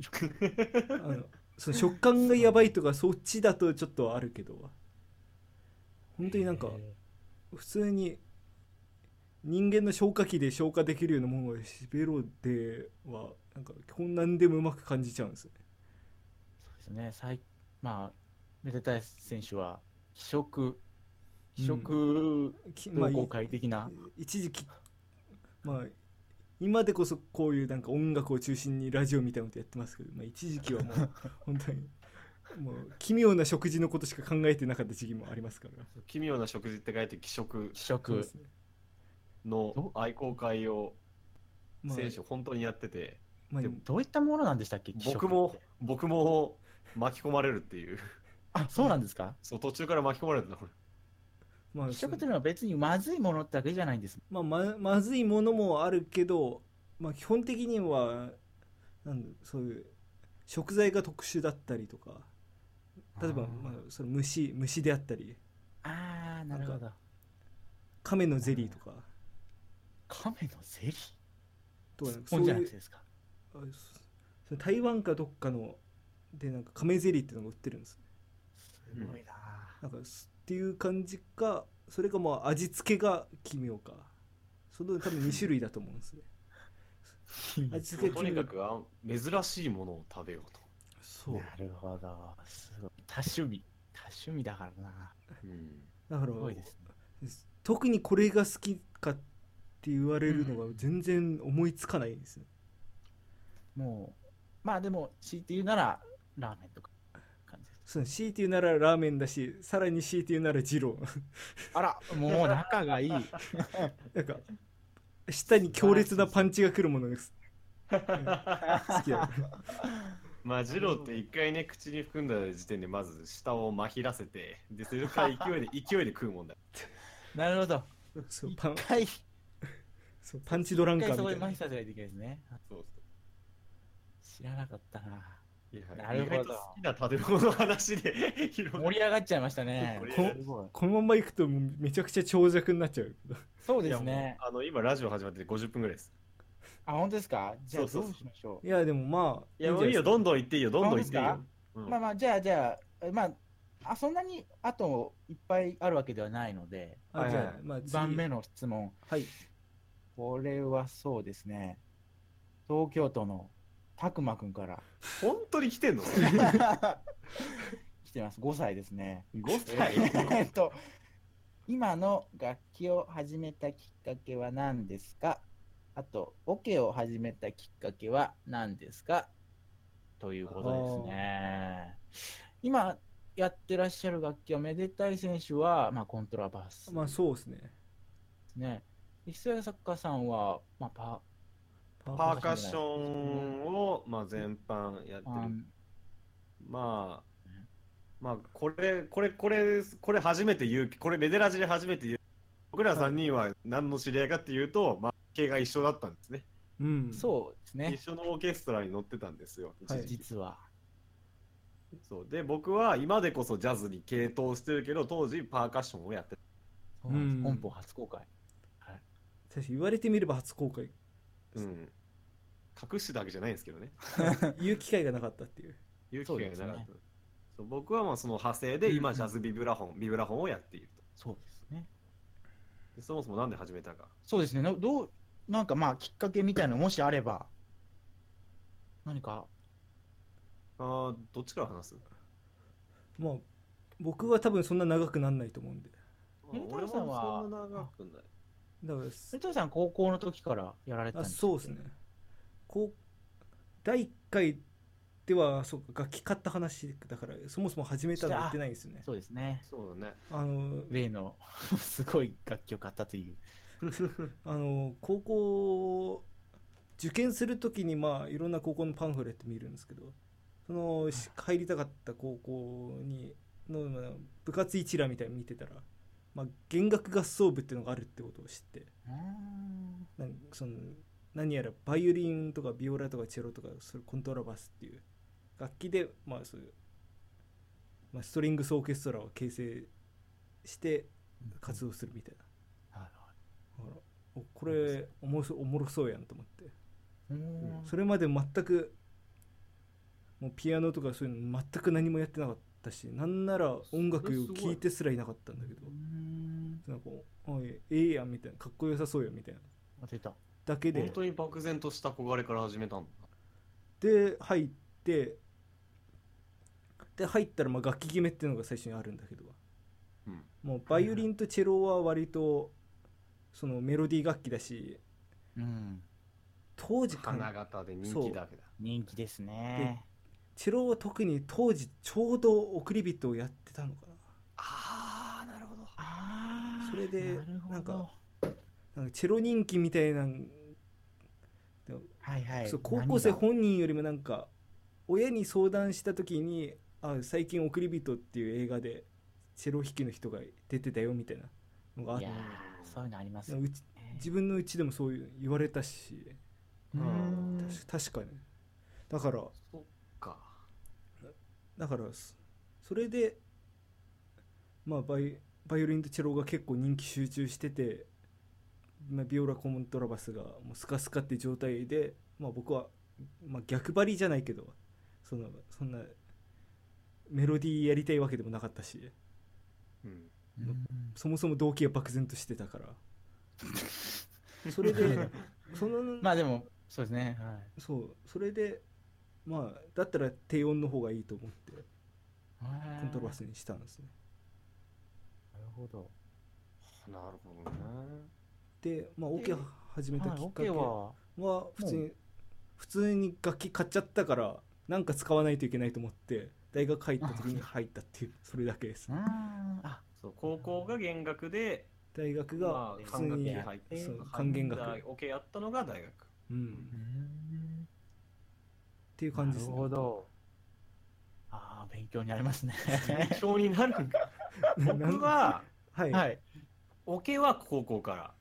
*laughs* あのその食感がやばいとかそっちだとちょっとあるけど本当になんか普通に人間の消化器で消化できるようなものがベロではなんか基本何でもうまく感じちゃうんですよねそうですね。最まあ、めでたい選手は、非食、非食きまあ同好会的な。一時期まあ今でこそこういうなんか音楽を中心にラジオみたいなことやってますけど、まあ、一時期はもう *laughs* 本当にもう奇妙な食事のことしか考えてなかった時期もありますから奇妙な食事って書いて気食非そう食で。すねの愛好会をまあ選手本当にやってて、まあでもどういったものなんでしたっけ？僕も僕も巻き込まれるっていう。あ、そうなんですか？*laughs* そう途中から巻き込まれるんだ俺まあ非食っていうのは別にまずいものってわけじゃないんです。まあ、ままずいものもあるけど、まあ、基本的にはなんだそういう食材が特殊だったりとか。例えばまあ、その虫虫であったり。あー、なるほど。亀のゼリーとか亀のゼリー？とかなんかスポンジじゃなくてですか？あそそ台湾かどっかのでなんか亀ゼリーっていうのが売ってるんです。すごいな。なんかすっていう感じかそれかまあ味付けが奇妙か。その多分2種類だと思うんですね。*laughs* 味付けとにかくあ珍しいものを食べようと、そう。なるほど。すごい。多趣味。多趣味だからな。うん。だからすごいですね。特にこれが好きかって言われるのが全然思いつかないんですね、もう、まあでも、強いて言うなら、ラーメンとか、感じです。その強いて言うならラーメンだしさらに強いて言うなら二郎あら、もう仲がいい。なんか舌に強烈なパンチがくるものです好きだまあジローって一回ね口に含んだ時点でまず舌をまひらせてでそれから勢いで勢いで食うもんだ *laughs* なるほど。そうパン一回、そうパンチドランカーみたいな。で麻痺させないといけないですね。そう知らなかったな。そうい。やなるほど。意外と好きな食べ物の話で *laughs* 盛り上がっちゃいましたね。盛。り上がるすごい。このままいくともうめちゃくちゃ長尺になっちゃう。そういやもうですね。あの今ラジオ始まって50分ぐらいです。あ、本当ですか？じゃあそうそう。どうしましょいやでもまあいやもういいよどんどん言っていいよ。どんどん言っていいあよ、うう。ん。まあまあ、じゃあ、じゃあ、まあ、あそんなにあといっぱいあるわけではないので、あはいはい。じゃあまあ1番目の質問。はいこれはそうですね。東京都のたくまくんから本当に来てんの？来てます。5歳ですね。5歳？えっと、今の楽器を始めたきっかけは何ですか？あと、オケを始めたきっかけは何ですか？ということですね。今やってらっしゃる楽器は、めでたい選手は、まあ、コントラバスまあそうですねですね。磯谷作家さんは、まあ、パパーカッションを、まあ、全般やってるパンまあ、まあ、これ、これ、これ、これ初めて言う、これメデラジで初めて言う。僕ら3人は何の知り合いかっていうと、まあ、系が一緒だったんですね。うんそうですね一。緒のオーケストラに乗ってたんですよ。一はい実は。そうで、僕は今でこそジャズに傾倒してるけど、当時パーカッションをやってた。うん本邦初公開。確かに言われてみれば初公開うん。隠してたわけじゃないんですけどね。*laughs* 言う機会がなかったっていう言う機会がなかった。そうそう僕はまあその派生で今、ジャズビブラフォン、ビブラフォンをやっていると。そうですね。でそもそもなんで始めたか。そうですね。のどう、なんかまあ、きっかけみたいなのもしあれば、何か、あーどっちから話す？まあ僕は多分そんな長くなんないと思うんであ俺もそんな長くない。だから江藤さん高校の時からやられてたんあですそうですねこう第1回ではそうか楽器買った話だからそもそも始めたの言ってないんですよねそうですね。そうだね。あの例の *laughs* すごい楽器を買ったという。*laughs* あの高校受験するときにまあいろんな高校のパンフレット見るんですけどそのし入りたかった高校にのまあ部活一覧みたいに見てたら、まあ、弦楽合奏部っていうのがあるってことを知って。なんその何やらバイオリンとかビオラとかチェロとかそれコントラバスっていう楽器で、まあそういうまあ、ストリングスオーケストラを形成して活動するみたいな。はいだからおこれおもろそうおもろそうやんと思って。うん。それまで全くもうピアノとかそういうの全く何もやってなかったしなんなら音楽を聴いてすらいなかったんだけどうんなんかおいええやんみたいなかっこよさそうやんみたいな当てた。だけで本当に漠然とした憧れから始めたんだ。で入ってで入ったらまあ楽器決めっていうのが最初にあるんだけどうん。もうバイオリンとチェロは割とそのメロディー楽器だしうん。当時か花形で人気だけだ。人気ですね。チェロは特に当時ちょうど送り人をやってたのかああ、なるほど。ああ。それでなんかななんかチェロ人気みたいなはいはい。そう高校生本人よりもなんか親に相談した時に「あ最近送り人」っていう映画でチェロ弾きの人が出てたよみたいなのがあっていやーそういうのありますよ。うち自分のうちでもそういう言われたし。うーん。確かに。だから。だからそそれでまあバイバイオリンとチェロが結構人気集中してて、まあ、ビオラコントラバスがもうスカスカって状態で、まあ、僕は、まあ、逆張りじゃないけどそのそんなメロディーやりたいわけでもなかったしうん。うんそもそも動機が漠然としてたから *laughs* それでそのまあでも、そうですね。はい。そうそれでまあだったら低音の方がいいと思ってコントラバスにしたんですね。なるほど。なるほどね。で、まあ、オ、ケ始めたはい、きっかけ。はは、普通に普通に楽器買っちゃったからなんか使わないといけないと思って大学入った時に入ったっていうそれだけです。あ、そう高校が弦楽で、大学がまあ、普通に管弦楽。オケやったのが大学。ううんん。っていう感じですなるほど。ああ、勉強になりますね。勉強になるんか。*laughs* 僕は、はいはいはい。オケは高校から。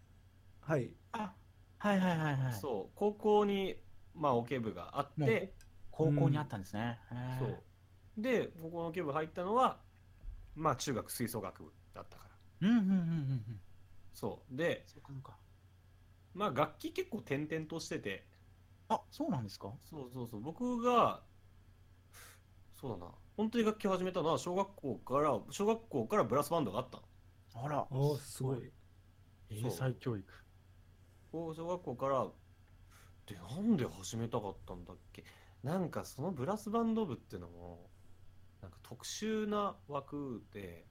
はいあ、はいはいはいはい。そう、高校に、まあ、オケ部があって、高校にあったんですね。へーそう。で、高校のオケ部入ったのは、まあ、中学吹奏楽部だったから。うんうんうんうんうん。そう。で、そうかそうか。まあ、楽器結構転々としてて、あ、そうなんですか？そうそうそう、僕が、そうだな、本当に楽器を始めたのは、小学校から、小学校からブラスバンドがあったの。あら、おすごい。英才教育。小学校から、で、なんで始めたかったんだっけ？なんかそのブラスバンド部っていうのも、なんか特殊な枠で、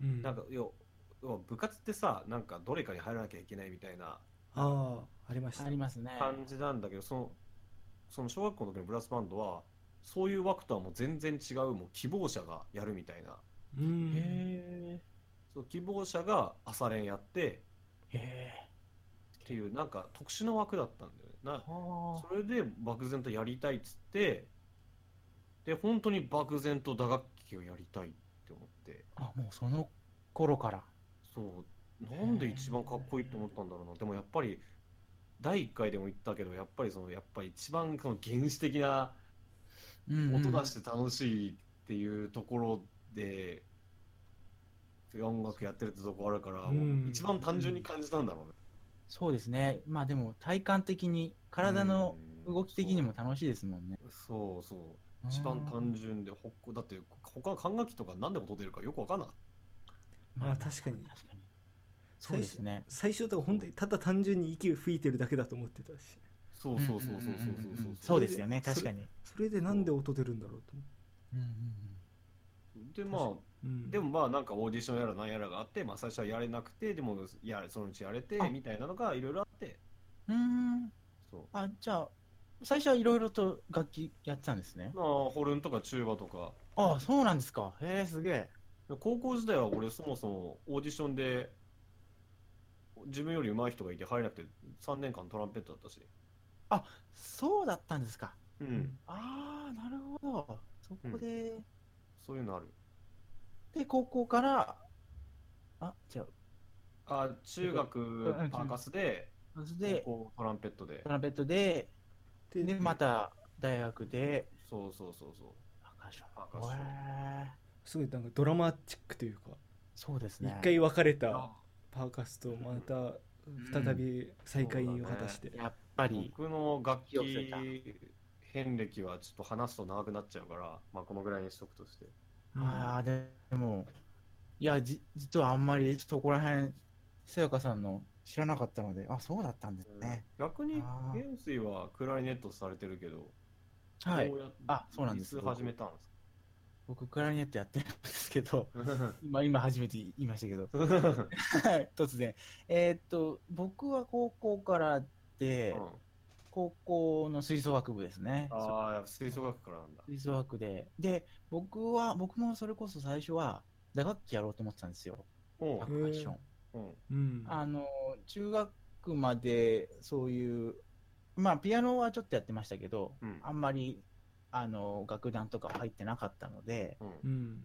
うん。なんか要要は部活ってさ、なんかどれかに入らなきゃいけないみたいなああありましたありますね。感じなんだけど、そのその小学校の時のブラスバンドは、そういう枠とはもう全然違う、もう希望者がやるみたいな、うんへそう希望者が朝練やってえ。へえ。っていう、なんか特殊な枠だったんだよね。なはそれで漠然とやりたいっつって、で、本当に漠然と打楽器をやりたいって思って、あ。あ、もうその頃から。そう、なんで一番かっこいいと思ったんだろうな。でもやっぱり、第1回でも言ったけど、やっぱりその、やっぱり一番その原始的な音出して楽しいっていうところで、音楽やってるってとこあるから、一番単純に感じたんだろうね。そうですね。まあでも体感的に、体のうん動き的にも楽しいですもんね。そうそう。一番単純で、ほっこだって、他管楽器とか何で音出るかよくわかんなかっああ確かに確かに。そうですね。最初とか本当にただ単純に息を吹いてるだけだと思ってたしそうそうそうそうそうそうそうそうですよね、確かに。それでなんで音出るんだろうと思って、うんうんでまあうん、でもまあなんかオーディションやらなんやらがあって、まあ、最初はやれなくてでもやそのうちやれてあみたいなのがいろいろあってうん。そうあ、じゃあ、最初はいろいろと楽器やってたんですね。まあホルンとかチューバとかああ、そうなんですか。へえ、すげえ。高校時代は俺そもそもオーディションで自分より上手い人がいて入れなくて3年間トランペットだったし。そうだったんですか。うん、ああ、なるほど。そこで、そういうのある。で、高校から、あ、違う。あ中学パーカスでで、高校トランペットで。トランペットで、でで、また大学で、そうそうそうそう。パーカッション。パーカッションへえすごいなんかドラマチックというかそうです一ね。回別れた。あパーカスとまた再び再会を果たして、やっぱり、僕の楽器遍歴はちょっと話すと長くなっちゃうから、まあ、このぐらいにしとくとして。うん。ああ、でも、いや、じ実はあんまりそこら辺、さやかさんの知らなかったので、あ、そうだったんですね。逆にあー。元水はクラリネットされてるけど、はい。どうやっあそうなんです。始めたんです僕、クラリネットやってるんですけど、か今、今初めて言いましたけど、はい突然。えーっと、僕は高校からで、うん高校の吹奏楽部ですね。ああ、吹奏楽からなんだ。吹奏楽で。で、僕は、僕もそれこそ最初は打楽器やろうと思ってたんですよ。おうパーカッション。うん。うんあの、中学までそういう、まあ、ピアノはちょっとやってましたけど、うんあんまり、あの、楽団とか入ってなかったので、うんうん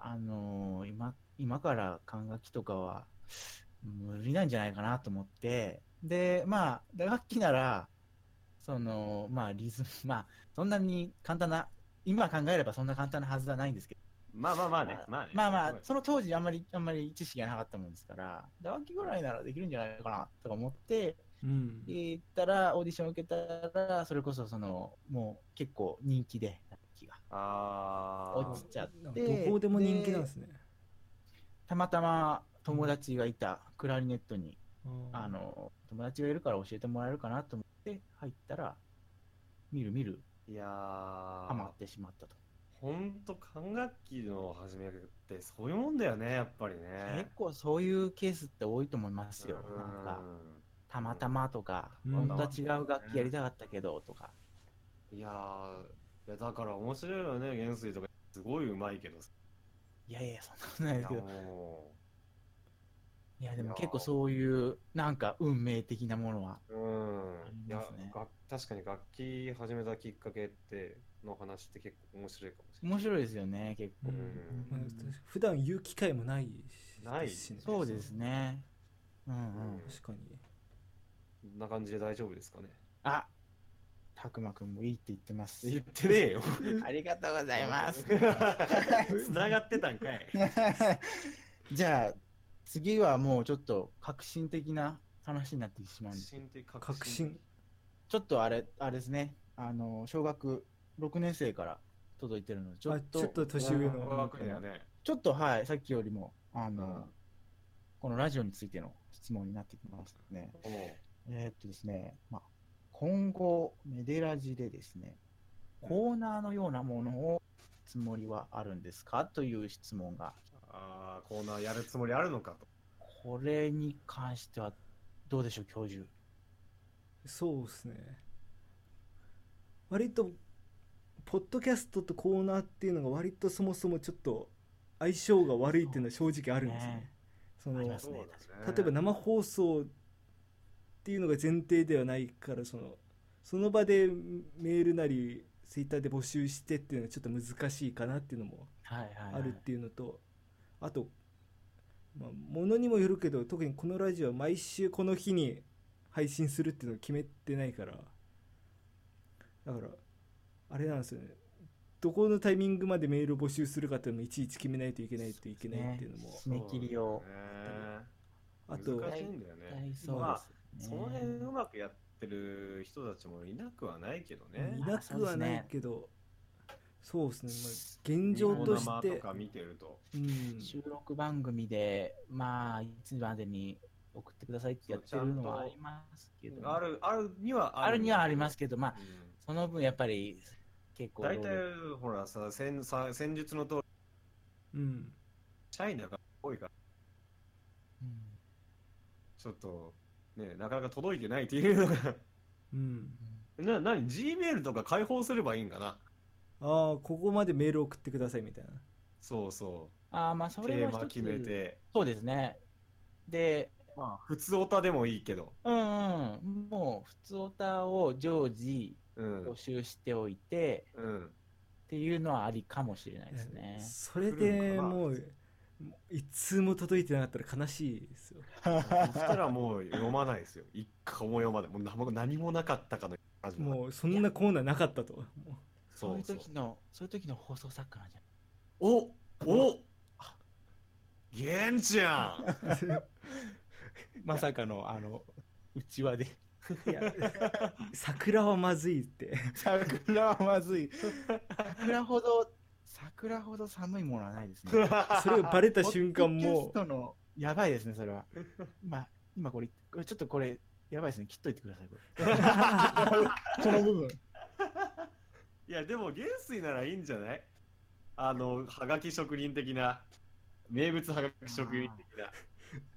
あの今、今から管楽器とかは無理なんじゃないかなと思って、で、まあ、打楽器なら、その、まあ、リズム、まあ、そんなに簡単な、今考えればそんな簡単なはずはないんですけど、まあまあまあね。まあね。まあまあ、その当時あんまり、あんまり知識がなかったもんですから、打楽器ぐらいならできるんじゃないかなとか思って、うん行ったら、オーディションを受けたら、それこそその、もう結構人気で。ああ。落ちちゃって、どこでも人気なんですねたまたま友達がいたクラリネットに、ああの、友達がいるから教えてもらえるかなと思って入ったら、みるみるいやハマーっ、てしまったと。ほんと管楽器の始めってそういうもんだよね、やっぱりね結。構そういうケースって多いと思いますよ。うんなんか、たまたまとか、うん本当は違う楽器やりたかったけどとか。いやー、いやだから面白いよね、元帥とか。すごい上手いけどさ。いやいや、そんなことないですけど。もいや、でも結構そういう、なんか運命的なものは。う、うんいやますねが確かに楽器始めたきっかけっての話って結構面白いかもしれない。面白いですよね、結構。うんうんまあ普段言う機会もないしないしねそうですね。うんうん。確かにこんな感じで大丈夫ですかね？あ、たくまくんもいいって言ってます。言ってねえよ。*laughs* ありがとうございます。*laughs* つながってたんかい。*laughs* じゃあ、次はもうちょっと革新的な話になってしまうんです。新的革確信ちょっとあれ、あれですね。あの、小学6年生から届いてるので、ちょっと、あちょっと年上小の学年だね。ちょっとはい、さっきよりも、あの、うんこのラジオについての質問になってきますね。おうえーっとですね、まあ、今後、メデラジでですね、コーナーのようなものをつもりはあるんですかという質問が、ああ、コーナーやるつもりあるのかと。これに関してはどうでしょう、教授。そうですね。割とポッドキャストとコーナーっていうのが割とそもそもちょっと相性が悪いっていうのは正直あるんですよね。その例ありますねえば生放送っていうのが前提ではないからそのその場でメールなりツイッターで募集してっていうのはちょっと難しいかなっていうのもはいはい、はい。あるっていうのとあとまあものにもよるけど特にこのラジオは毎週この日に配信するっていうのを決めてないからだからあれなんですよねどこのタイミングまでメールを募集するかっていうのもいちいち決めないといけないといけないっていうのも、締め切りを。あと難しいんだよね。まあです、その辺うまくやってる人たちもいなくはないけどね。い。なくはないけど、そうですね、まあ、現状としてニコ生とか見てると。うん。収録番組で、まあ、いつまでに送ってくださいってやってるのはありますけど、ある、あるにはあるにはありますけけど、まあ、ど。その分やっぱり結構大体、ほらさ、戦さ戦術の通り、うん。チャイナが多いから、うん。ちょっと、ね、なかなか届いてないっていうのが、うん。な、なに、G メールとか開放すればいいんかな。ああここまでメール送ってくださいみたいな。そうそ。ああ、まあ、それは一つ。ーマ決めて、そうですね。で、まあ、普通オタでもいいけど、うんうん、もう、普通オタを常時うん。募、集しておいて、うん。っていうのはありかもしれないですね。それでもう一通も届いてなかったら悲しいですよそしたらもう読まないですよ。一個も読まない。もう何も何もなかったかのもうそんなコーナーなかったともそういうそう時の、そういう時の放送作家なんじゃない？おおゲンちゃんまさかの、あの、うちわで。ういや桜はまずいって桜はまずい。桜ほど、桜ほど寒いものはないですね。*laughs* それがバレた瞬間もストのやばいですね、それは。*laughs* 今、今これ、これちょっとこれ、やばいですね。切っといてください、これ。*laughs* この部分。いや、でも、元帥ならいいんじゃない？あの、はがき職人的な、名物はがき職人的な。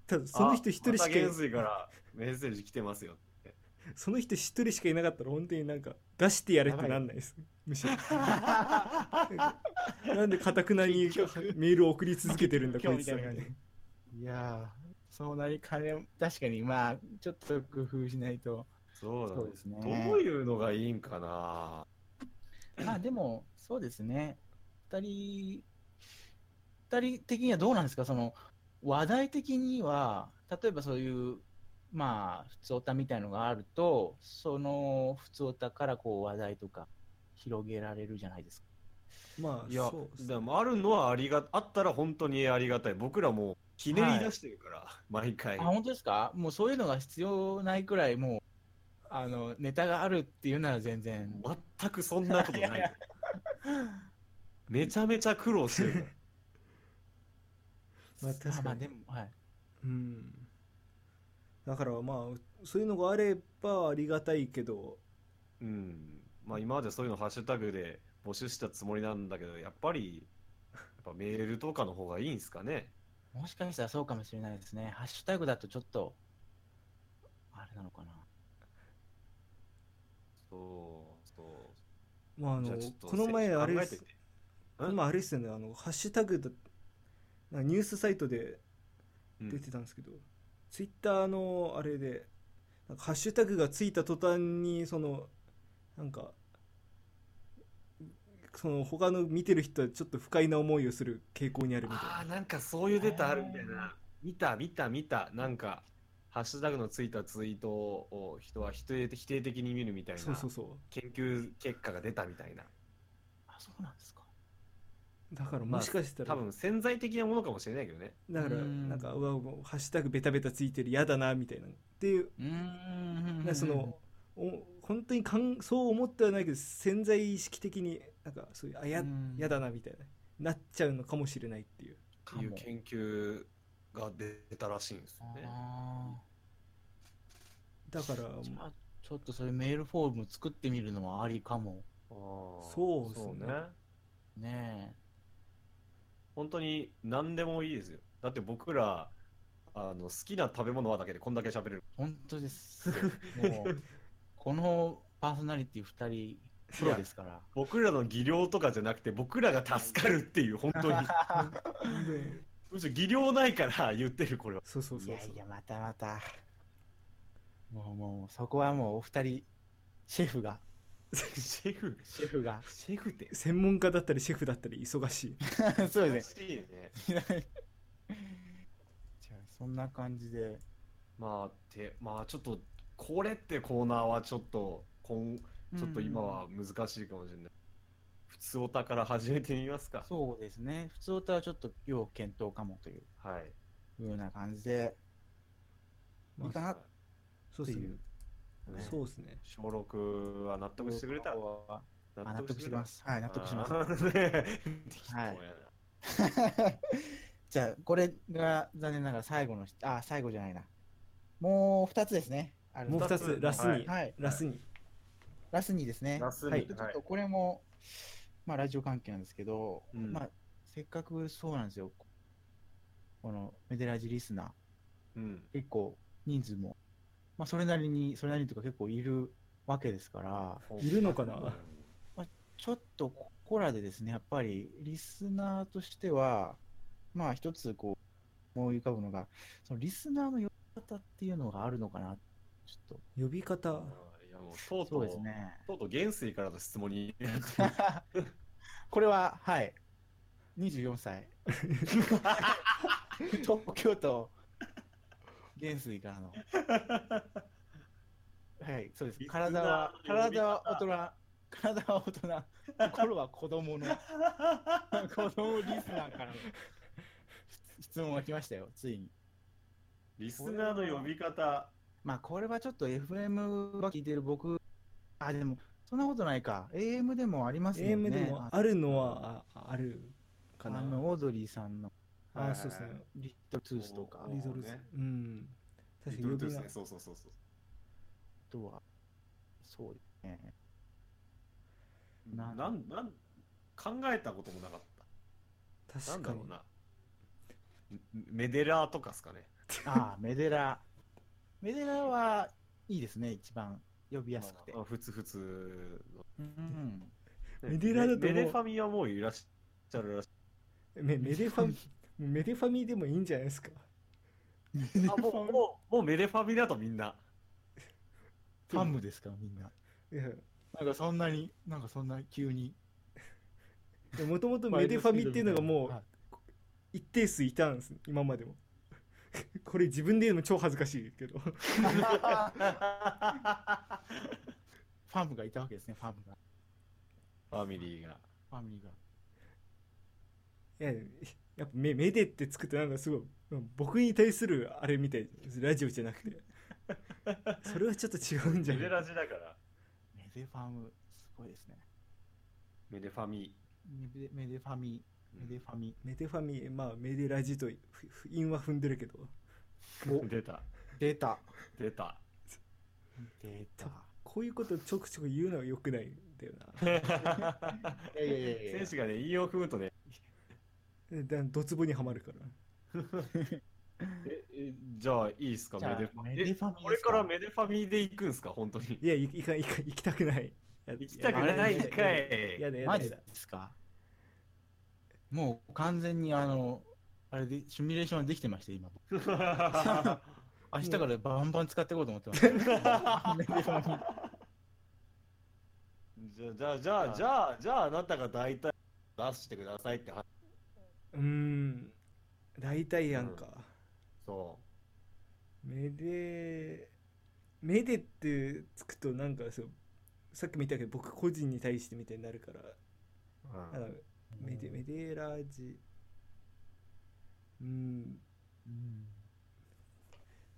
ただその人一人しか元帥からメッセージ来てますよ。その人一人しかいなかったら本当になんか出してやれってなんないです。むしろ。*laughs* なんでかたくなにメールを送り続けてるんだこいつは。今日みたいやー、そうなりかね、確かに、まあ、ちょっと工夫しないと。そうだそうですね。どういうのがいいんかな。まあ、でも、そうですね。二人、二人的にはどうなんですか？その、話題的には、例えばそういう、まあ、普通オタみたいのがあると、その普通オタからこう話題とか広げられるじゃないですか。まあいやでもあるのはありがあったら本当にありがたい。僕らもうひねり出してるから、毎回。あ、本当ですか？もうそういうのが必要ないくらい、もう、あの、ネタがあるっていうなら全然。全くそんなことない。よめちゃめちゃ苦労してる *laughs* まあ確かにまあでも、はい。うんだからまあそういうのがあればありがたいけど。うん。まあ今までそういうのハッシュタグで募集したつもりなんだけどやっぱりやっぱメールとかの方がいいんすかね？もしかしたらそうかもしれないですね。ハッシュタグだとちょっと、あれなのかな。そうそう。まああのこの前あれです考えてみてこの前あれですよね。あのハッシュタグだニュースサイトでうん。出てたんですけど、ツイッターのあれでなんかハッシュタグがついた途端にそのなんかその他の見てる人はちょっと不快な思いをする傾向にあるみたいな。ああなんかそういうデータあるみたいな。見た見た見た。なんかハッシュタグのついたツイートを人は否定否定的に見るみたいな。そうそうそう。研究結果が出たみたいな。あ、そうなんですか。だからもしかしたら、多分潜在的なものかもしれないけどね。だからうん。なんかうわもうハッシュタグベタベタついてる嫌だなみたいな。っていううそのお本当にかんそう思ってはないけど潜在意識的になんかそういうあやうん。やだなみたいななっちゃうのかもしれないっていう。っていう研究が出たらしいんですよね。あだからちょっとそういうメールフォーム作ってみるのはありかも。あー。そうっすね。ね。ね本当に何でもいいですよだって僕らあの好きな食べ物はだけでこんだけ喋れるえ。本当ですよ。もう、このパーソナリティ2人、プロですから。僕らの技量とかじゃなくて僕らが助かるっていう本当にむしろ技量ないから言ってるこれはそうそうそうそういやいや、またまた。もうもう、そこはもうお二人、シェフが、シェフシェフが。シェフって専門家だったりシェフだったり忙しい *laughs* そうですねね。*laughs* じゃあ、そんな感じで。まあてまあちょっとこれってコーナーはちょっと今ちょっと今は難しいかもしれない、普通お宝始めてみますかそうですね。普通歌はちょっと要検討かもというはいふうな感じで、いいかなっそうですね。ね。そうですね。小6は納得してくれた。はあ納得してます。はい、納得します。す。ね。適当やな。*laughs* じゃあ、これが残念ながら最後のし、あ、最後じゃないな。もう2つですね。もう2つ。ラスに、はい。ラスに。ラスにですね。ラスに。はい。ちょっとこれも、まあ、ラジオ関係なんですけど、うん。まあ、せっかくそうなんですよ。このメデラジリスナー、うん。結構人数も、まあ、それなりに、それなりにというか結構いるわけですから、いるのかな？ちょっとここらでですね、やっぱりリスナーとしては、まあ一つこう思い浮かぶのが、そのリスナーの呼び方っていうのがあるのかな、ちょっ呼び方？いやもうとと。そううとうですね。とうとう元帥からの質問に。*laughs* これは、はい、24歳。*laughs* 東京都元帥からの。*laughs* はい、そうです。体は、体は大人、体は大人、*laughs* 心は子供の、*laughs* 子供リスナーからの質問が来ましたよ、ついに。リスナーの呼び方まあ、これはちょっと FM は聞いてる僕、あ、でも、そんなことないか。AM でもありますよね。AM でもあるのはああるかなあの、オードリーさんのあはいそうですね。リットルトゥースとか、おリゾルスね。うん。確リかに呼び名。トルトゥースねそうそうそう。そうあとは、そうですね。ななんなん考えたこともなかった。な確かに。なメデラーとかっすかね。ああ、メデラ。メデラはいいですね、一番。呼びやすくて。あ普通普通うん。のメデラだとメデファミはもういらっしゃるらしい。メメデファミメデファミでもいいんじゃないですか。あもうもうもうメデファミだとみんな。ファンムですか、みんな。いや。なんかそんなに、なんかそんな急に。もともとメデファミっていうのがもうはい一定数いたんです今までも。*laughs* これ自分で言うの超恥ずかしいけど。ファンムがいたわけですね、ファンムが。ファミリーが。ファミリーが。いややっぱメメデってつくとなんかすごい僕に対するあれみたいラジオじゃなくて。*laughs* それはちょっと違うんじゃない？メデラジだから。メデファム、すごいですね。メデファミ。メデメデファミ、メデファミ。メデファミまあメデラジとふふ韻は踏んでるけど。出た。出た。出た。出た。こういうことちょくちょく言うのは良くないんだよ *laughs* いやいやいやいや。選手がね引用踏むとねドツボにはまるから。ええじゃあいいっすか？じゃあメデファミメデファミですか？えこれからメデファミで行くんすか？本当に。いやいいかいか行きたくない。行きたくないんかい。やだやマジですか？もう完全にあの、あれで、シミュレーションできてました、今。*laughs* 明日からバンバン使っていこうと思ってます。メデファミじゃあじゃあじゃあじゃあじゃああなたが大体出してくださいって話うーん。大体やんか、そメデメデってつくとなんかそうさっきも言ったけど僕個人に対してみたいになるから。う、あのメデメデラジ。うん。うん。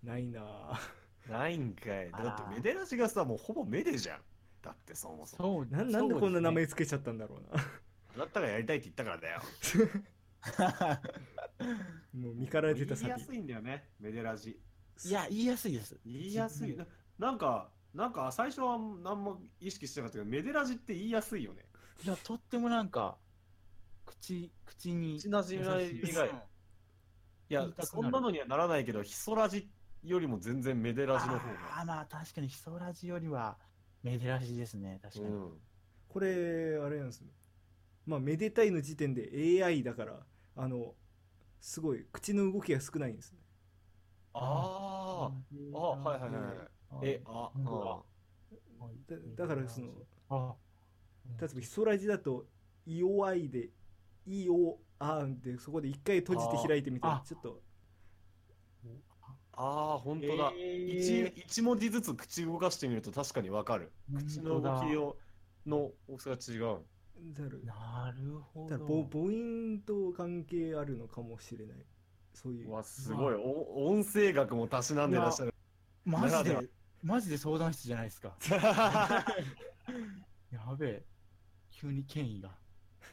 ないなぁ。ないんかい。だってメデラジがさもうほぼメデじゃん。だってそもそも。そう。ななんでこんな名前そつけちゃったんだろうな。あなたがやりたいって言ったからだよ *laughs* *laughs* もう身から出たサビ言いやすいんだよねメデラジ。いや、言いやすいです。言いやすい。ななんかなんか最初は何も意識してなかったけどメデラジって言いやすいよね。いや、とってもなんか、口、口に。口なじみがい。いやそんなのにはならないけどヒソラジよりも全然メデラジの方あが。あ、まあ確かにヒソラジよりはメデラジですね、確かに。うん。これあれなんですよ。まあめでたいの時点で AI だからあのすごい口の動きが少ないんですね。あああはいはいはいはい。えああ。だだからそのあ、例えばヒソラジだと「イオアイ」で「イオアン」でそこで一回閉じて開いてみたらあ。ちょっと。あー本当だ、えー。一一文字ずつ口動かしてみると確かにわかる。口の動きをの大きさが違うだる。なるほど。母母音と関係あるのかもしれない。そういう。うわすごい。お音声学もたしなんでらっしゃる。マジでで、マジで相談室じゃないですか。*laughs* やべえ。急に権威が、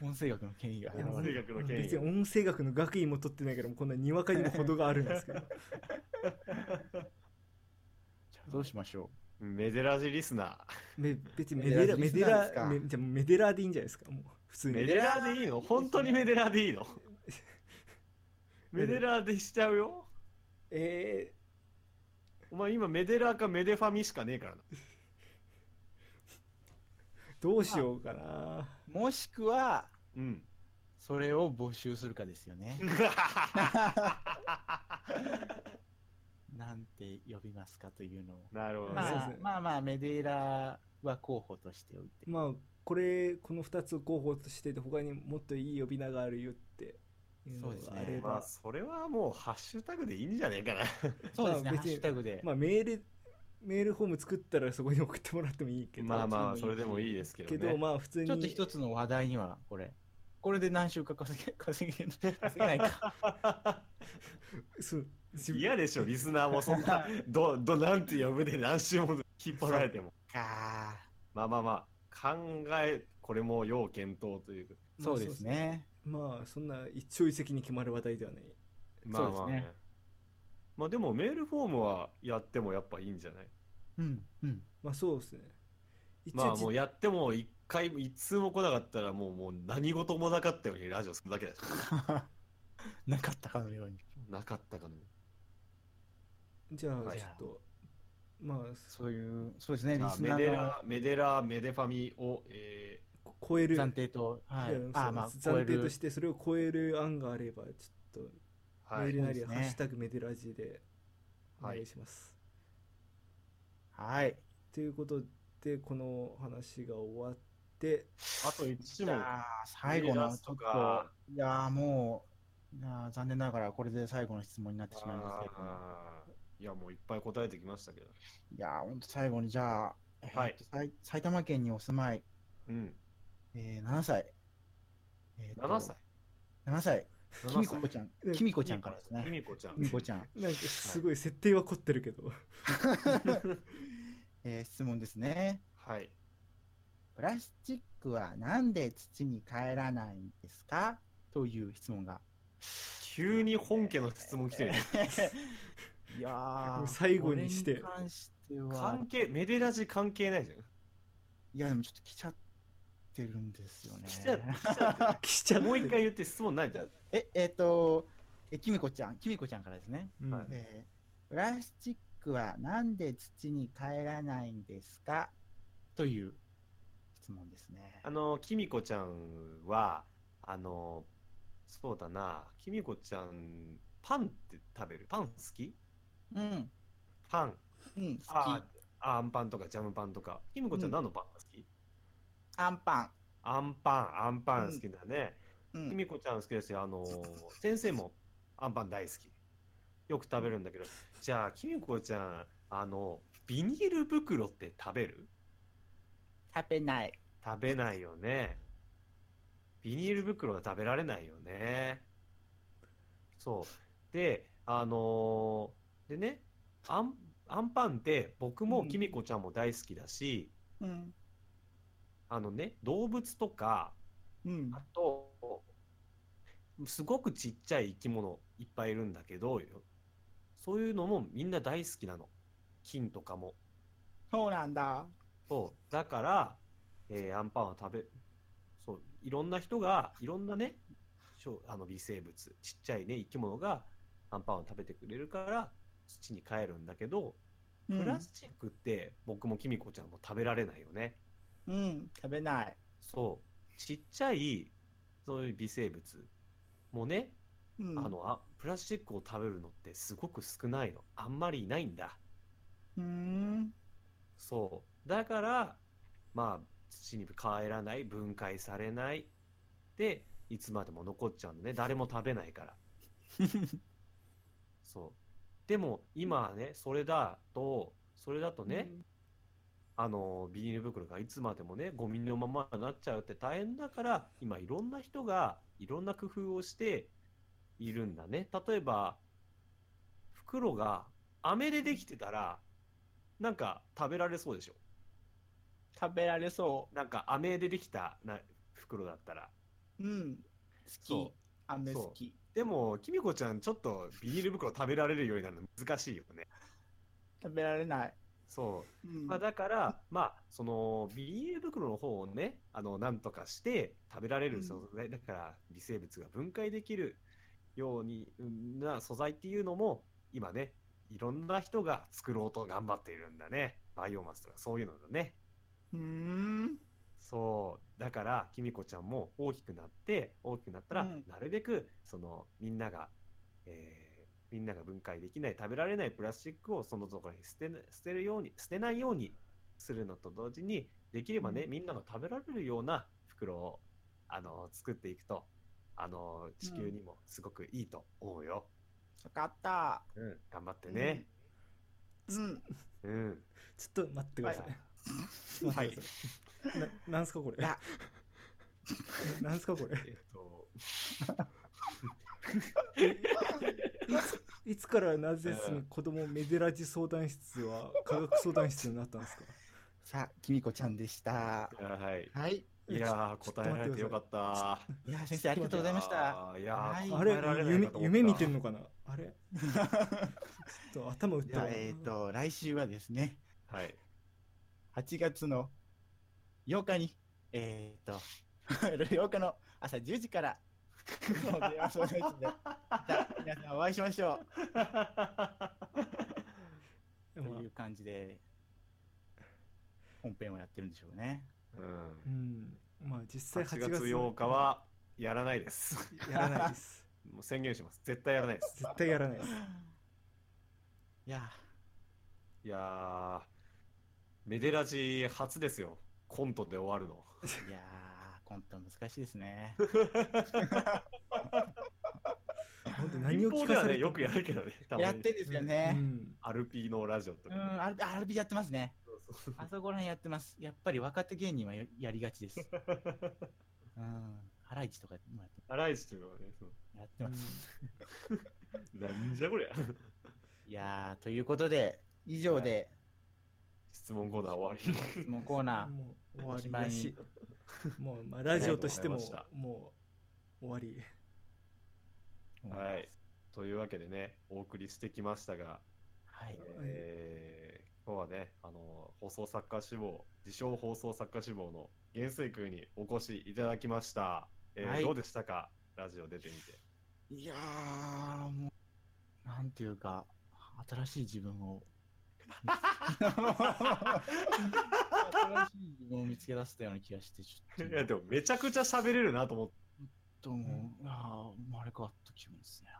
音声学の権威が。音声学の権威。別に音声学の学位も取ってないからもうこんなにわかにも程があるんですけど。*laughs* じゃあどうしましょメデラジリスナめ別にメデラメデメデラですか？ラメじゃあメデラでいいんじゃないですか？もう普通メデラーでいいの？本当にメデラーでいいの？メデラーで *laughs* しちゃうよ。えお前今メデラーかメデファミしかねえからな。ー、*laughs* どうしようかな。う。もしくは、うん。それを募集するかですよね。*laughs* なんて呼びますかというのを。なるほどね。まあまあまあ、メデーラは候補としておいて。まあこれこの2つを候補としてて他にもっといい呼び名があるよっていうのそうですねがあればまあそれはもうハッシュタグでいいんじゃねえかな。そうですね、ハッシュタグで。まあメールメールフォーム作ったらそこに送ってもらってもいいけどまあまあそれでもいいですけどね。けどまあ普通にちょっと一つの話題には、これ。これで何週か稼げ、稼げ、稼げないか。そう嫌でしょ、リスナーもそんな、*laughs* ど、ど、なんて呼ぶで何週も引っ張られても。かまあまあまあ、考え、これも要検討というか。そうですね。まあそんな一朝一夕に決まる話題ではないまあまあねね。まあでもメールフォームはやってもやっぱいいんじゃない？うん、うん。まあそうですね一まあもうじやっても一回、一通も来なかったらもうもう何事もなかったようにラジオするだけだし。*laughs* なかったかのように。なかったかの。じゃあはいちょっと、まあそういう、そうですね、じゃあリスナーのメデラ、メデラ、メデファミを、え超える暫定と、はいい。やあ、まあ、そう暫定としてそれを超える案があればちょっとー、はい。メールなりそうですねハッシュタグメデラジでおはい願いします、はい。ということでこの話が終わってあと1問。最後の、ちょっと、いやーもう、いやー残念ながらこれで最後の質問になってしまいますけどいや、もういっぱい答えてきましたけど。いやーほんと最後に、じゃあ、はい埼埼玉県にお住まい、うん。えー、7歳。えーと7歳。7歳。き7歳みこちゃん、きみこちゃんからですきね。みこちゃんき。みこちゃん。*laughs* なんかすごい設定は凝ってるけど、*laughs* えー質問ですね。はい。プラスチックはなんで土に帰らないんですか？という質問が。急に本家の質問来てる。*laughs* いやー、最後にして関しては関、係、メデラジ関係ないじゃん。いや、でもちょっと来ちゃってるんですよね。来ちゃ来ちゃ来ちゃってもう一回言って質問ないじゃん。え、えっ、と、え、きみこちゃん、きみこちゃんからですね。うんはいえープラスチックはなんで土に帰らないんですか？という質問ですね。あの、きみこちゃんは、あの、そうだな、きみこちゃん、パンって食べる？パン好き？うん、パン。うん、好き。ああんパンとかジャムパンとか。きみこちゃん何のパンが好き、アンパン。あんパン、あんパン好きだね。うん、きみこちゃん好きですよ。あの、先生もあんパン大好き。よく食べるんだけど、じゃあ、きみこちゃん、あの、ビニール袋って食べる？食べない。食べないよね。ビニール袋は食べられないよね。そう。で、あのーでね、あん、あんパンって僕もうんきみこちゃんも大好きだし、うん、あのね、動物とか、うんあ、と、すごくちっちゃい生き物いっぱいいるんだけど、そういうのもみんな大好きなの。菌とかも。そうなんだ。そう。だから、えーアンパンは食べ、そう、いろんな人が、いろんなね、あの微生物、ちっちゃいね、生き物がアンパンを食べてくれるから、土に帰るんだけど、プラスチックって僕もきみこちゃんも食べられないよね。うん、うん、食べない。そう。ちっちゃい、そういう微生物もね、うん、あの、あ、プラスチックを食べるのってすごく少ないの。あんまりいないんだ。うーん、そう。だから、まあ、土に帰らない、分解されない。で、いつまでも残っちゃうのね。誰も食べないから。*laughs* そう。でも、今はね、それだと、それだとね、あの、ビニール袋がいつまでもね、ゴミのままになっちゃうって大変だから、今いろんな人がいろんな工夫をしているんだね。例えば、袋が飴でできてたら、なんか食べられそうでしょ。食べられそなんか飴でできたな袋だったらうん。好そき。飴好き。でもきみこちゃんちょっとビニール袋食べられるようになるの難しいよね食べられない。そううんまあ、だから、まあ、そのビニール袋の方をね、あのなんとかして食べられる素材、だから微生物が分解できるようにうんな素材っていうのも、今ね、いろんな人が作ろうと頑張っているんだね。バイオマスとかそういうのだね。うーん。そう、だから、きみこちゃんも大きくなって、大きくなったら、うんなるべく、その、みんなが、えーみんなが分解できない、食べられないプラスチックをそのところに捨てな捨てるように、捨てないようにするのと同時に、できればね、うんみんなが食べられるような袋を、あの、作っていくと、あの、地球にもすごくいいと思うよ。わかった。うん、頑張ってね。うん。うん。*laughs* ちょっと待ってください、は待ってくださいななんすかこれ *laughs* なんすかこれえっと、*laughs* いつからなぜその子供メデラジ相談室は科学相談室になったんですか？さあ、きみこちゃんでした。いやはい。はい。いやー、答えられてよかった。いや、先生、ありがとうございました。いやあれ夢夢見てんのかな？あれ？*laughs* ちょっと頭打ったわえっ、と、来週はですね、はい。8月の8日に、えっ、と、*laughs* 8日の朝10時から、お電話相談室で、また皆さんお会いしましょう。*laughs* とまあいう感じで、本編をやってるんでしょうね。うんう。んまあ実際8 8月月8日はやらないです。やらないです *laughs* もう宣言します。絶対やらないです。絶対やらないですいやいやー、メデラジ初ですよ。コントで終わるの。ー、いやー、コント難しいですね。本当何を聞かされてではね、よくやるけどね。やってんですようね。んアルピーのラジオとうん、か。アルアルビやってますね。あそこら辺やってます。やっぱり若手芸人はややりがちです。*laughs* うん。ハライチとかもやってハライチというのはね、そうやってます。*laughs* なんじゃこりゃ。いやー、ということで、以上で、質問コーナー終わり。質問コーナー、もう終わりだしもうまあラジオとしてももう終わりはい。というわけでね、お送りしてきましたが、はい。えー今日はね、あの放送作家志望、自称放送作家志望の元帥君にお越しいただきました。えーはいどうでしたか、ラジオ出てみて。いやー、もう、なんていうか、新しい自分を、新しい自分を見つけ出せたような気がして、ちょっいや、でもめちゃくちゃ喋れるなと思って。と、もう、あー生まれ変わった気分ですね。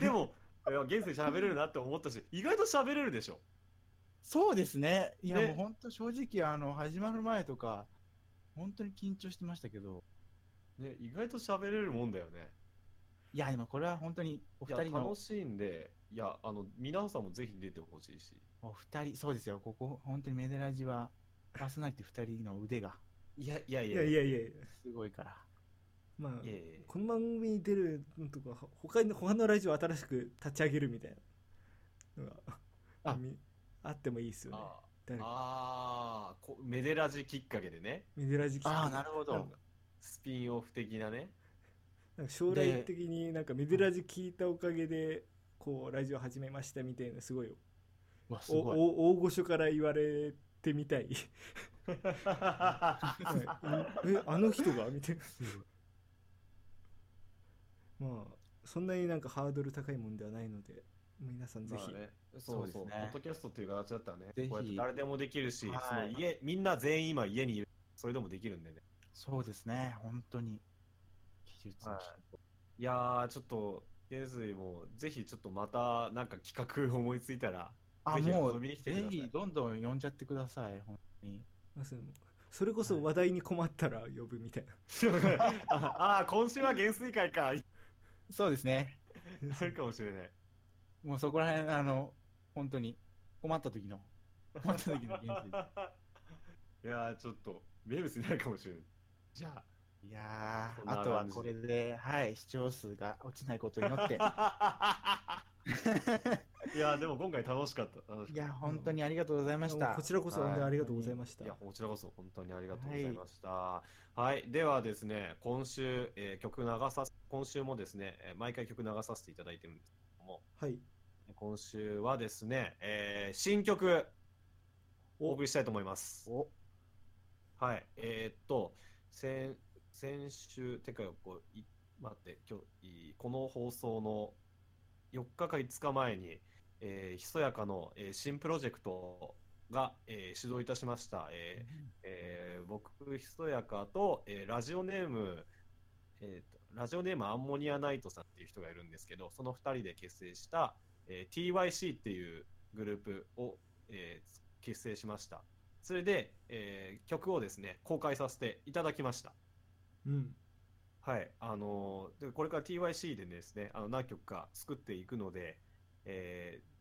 でも、いや元帥喋れるなって思ったし、意外と喋れるでしょ。そうですね。いや、ねもう本当正直、あの、始まる前とか、本当に緊張してましたけど、ね、意外と喋れるもんだよね。いや、でもこれは本当においや二人の楽、しいんで、いや、あの、皆さんもぜひ出てほしいし。お二人、そうですよ、ここ、本当にメデラジは、パーソナリティ二人の腕が。いやいやいいや。やいやいやいや。すごいから。まあいやいや。いやこの番組に出るのとかほ他に他のラジオを新しく立ち上げるみたいな。のがあ。みあってもいいですよね。あ誰か。あーこメデラジきっかけでね、メデラジああ、なるほど。スピンオフ的なね。なんか将来的になんかメデラジ聞いたおかげでこうラジオ始めましたみたいなすごい。うわ、すごい。おお大御所から言われてみたい。は *laughs* いえあの人が？みたいな。まあそんなになんかハードル高いもんではないので皆さんぜひ、まあね、そうそうねポッドキャストっていう形だったらねぜひ。こうやって誰でもできるし、はい。その家みんな全員今家にいる。それでもできるんでね。そうですね、本当に。技術のはい。いやーちょっと元帥もぜひちょっとまたなんか企画思いついたらあ、ぜひもう、ぜひ、どんどん呼んじゃってください、本当に。それこそ話題に困ったら呼ぶみたいな、ああ今週は元帥会かそうですね。あるかもしれないもうそこら辺、あの、本当に、困った時の、困った時の原いやーちょっと名物になるかもしれないじゃあいやあとはこれで、はい、視聴数が落ちないことによって、あいやでも今回楽しかった。いや、本当にありがとうございました。こ。ちらこそ本当にありがとうございました、いや、こちらこそ本当にありがとうございました。はい、ではですね、今週、えー曲流さす、今週もですね、えー毎回曲流させていただいてるんですけども、はい。今週はですね、えー新曲、お。お送りしたいと思います。お。はい、えーっと、先先週、てか、こう、い待って、今日、いこの放送の4日か5日前に、えーひそやかの、えー新プロジェクトが、えー始動いたしました。えーえー僕、ひそやかと、えーラジオネーム、えーと、ラジオネームアンモニアナイトさんっていう人がいるんですけど、その2人で結成した、えー TYC っていうグループを、えー結成しました。それで、えー曲をですね、公開させていただきました。うん。はい、あのーでこれから TYC でですね、あの何曲か作っていくので、えー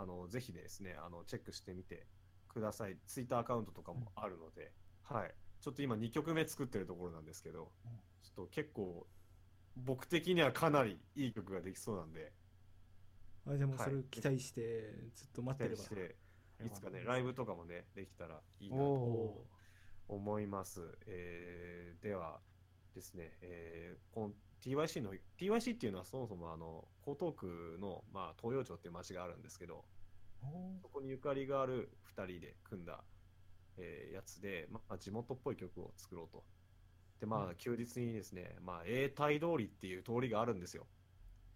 あのぜひですね、あのチェックしてみてください。ツイッターアカウントとかもあるので、はい。ちょっと今2曲目作ってるところなんですけど、うん。ちょっと結構僕的にはかなりいい曲ができそうなんで、あじゃあもうそれはい期待してずっと待ってれば、して、いつかね、ライブとかもね、できたらいいなおとお思います。えーではですね、えーこの TYC の TYC っていうのはそもそもあの江東区の、まあ、東洋町っていう町があるんですけどそこにゆかりがある2人で組んだ、えーやつで、まあ、地元っぽい曲を作ろうと。でまうあ休日にですね、まあ、永代通りっていう通りがあるんですよ。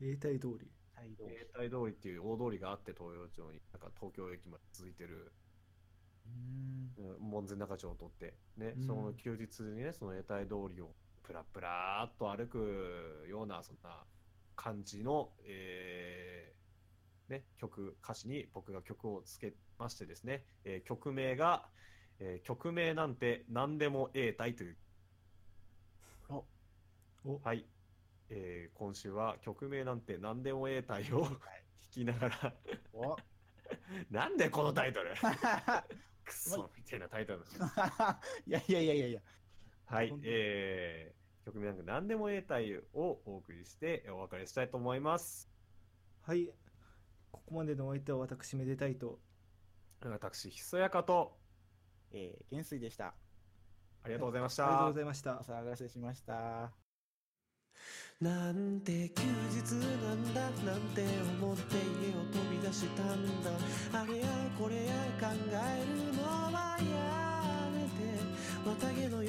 永代通り。永代通り。っていう大通りがあって東洋町に。なんか東京駅まで続いてる。門前仲町を取って、ねうん。その休日にね、その屋台通りをプラプラーっと歩くような、そんな感じの、えーね、曲、歌詞に僕が曲をつけましてですね、えー曲名が、えー曲名なんて何でも永代という、おお。はい、えー今週は曲名なんて何でも永代を弾きながら、お。*laughs* なんでこのタイトル？*laughs* クソみたいなタイトル。*laughs* いやいやいやいや。はいえー、曲名なんか何でも永代をお送りしてお別れしたいと思います。はいここまでのお相手は私めでたいと私、ひそやかと、えー、元帥でした。ありがとうございましありがとうた。ございましたお騒がせしました。なんて休日なんだなんて思って家を飛び出したんだあれやこれや考えるのはやめて綿毛の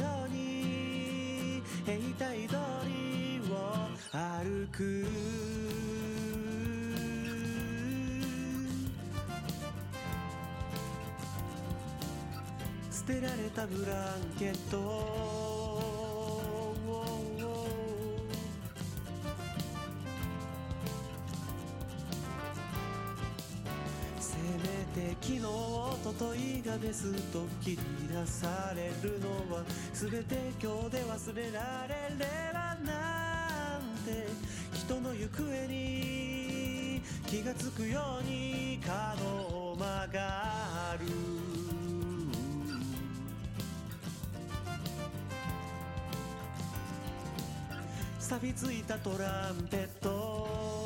兵隊通りを歩く。捨てられたブランケット昨日おとといがですと切り出されるのは全て今日で忘れられればなんて人の行方に気がつくように角を曲がる錆びついたトランペット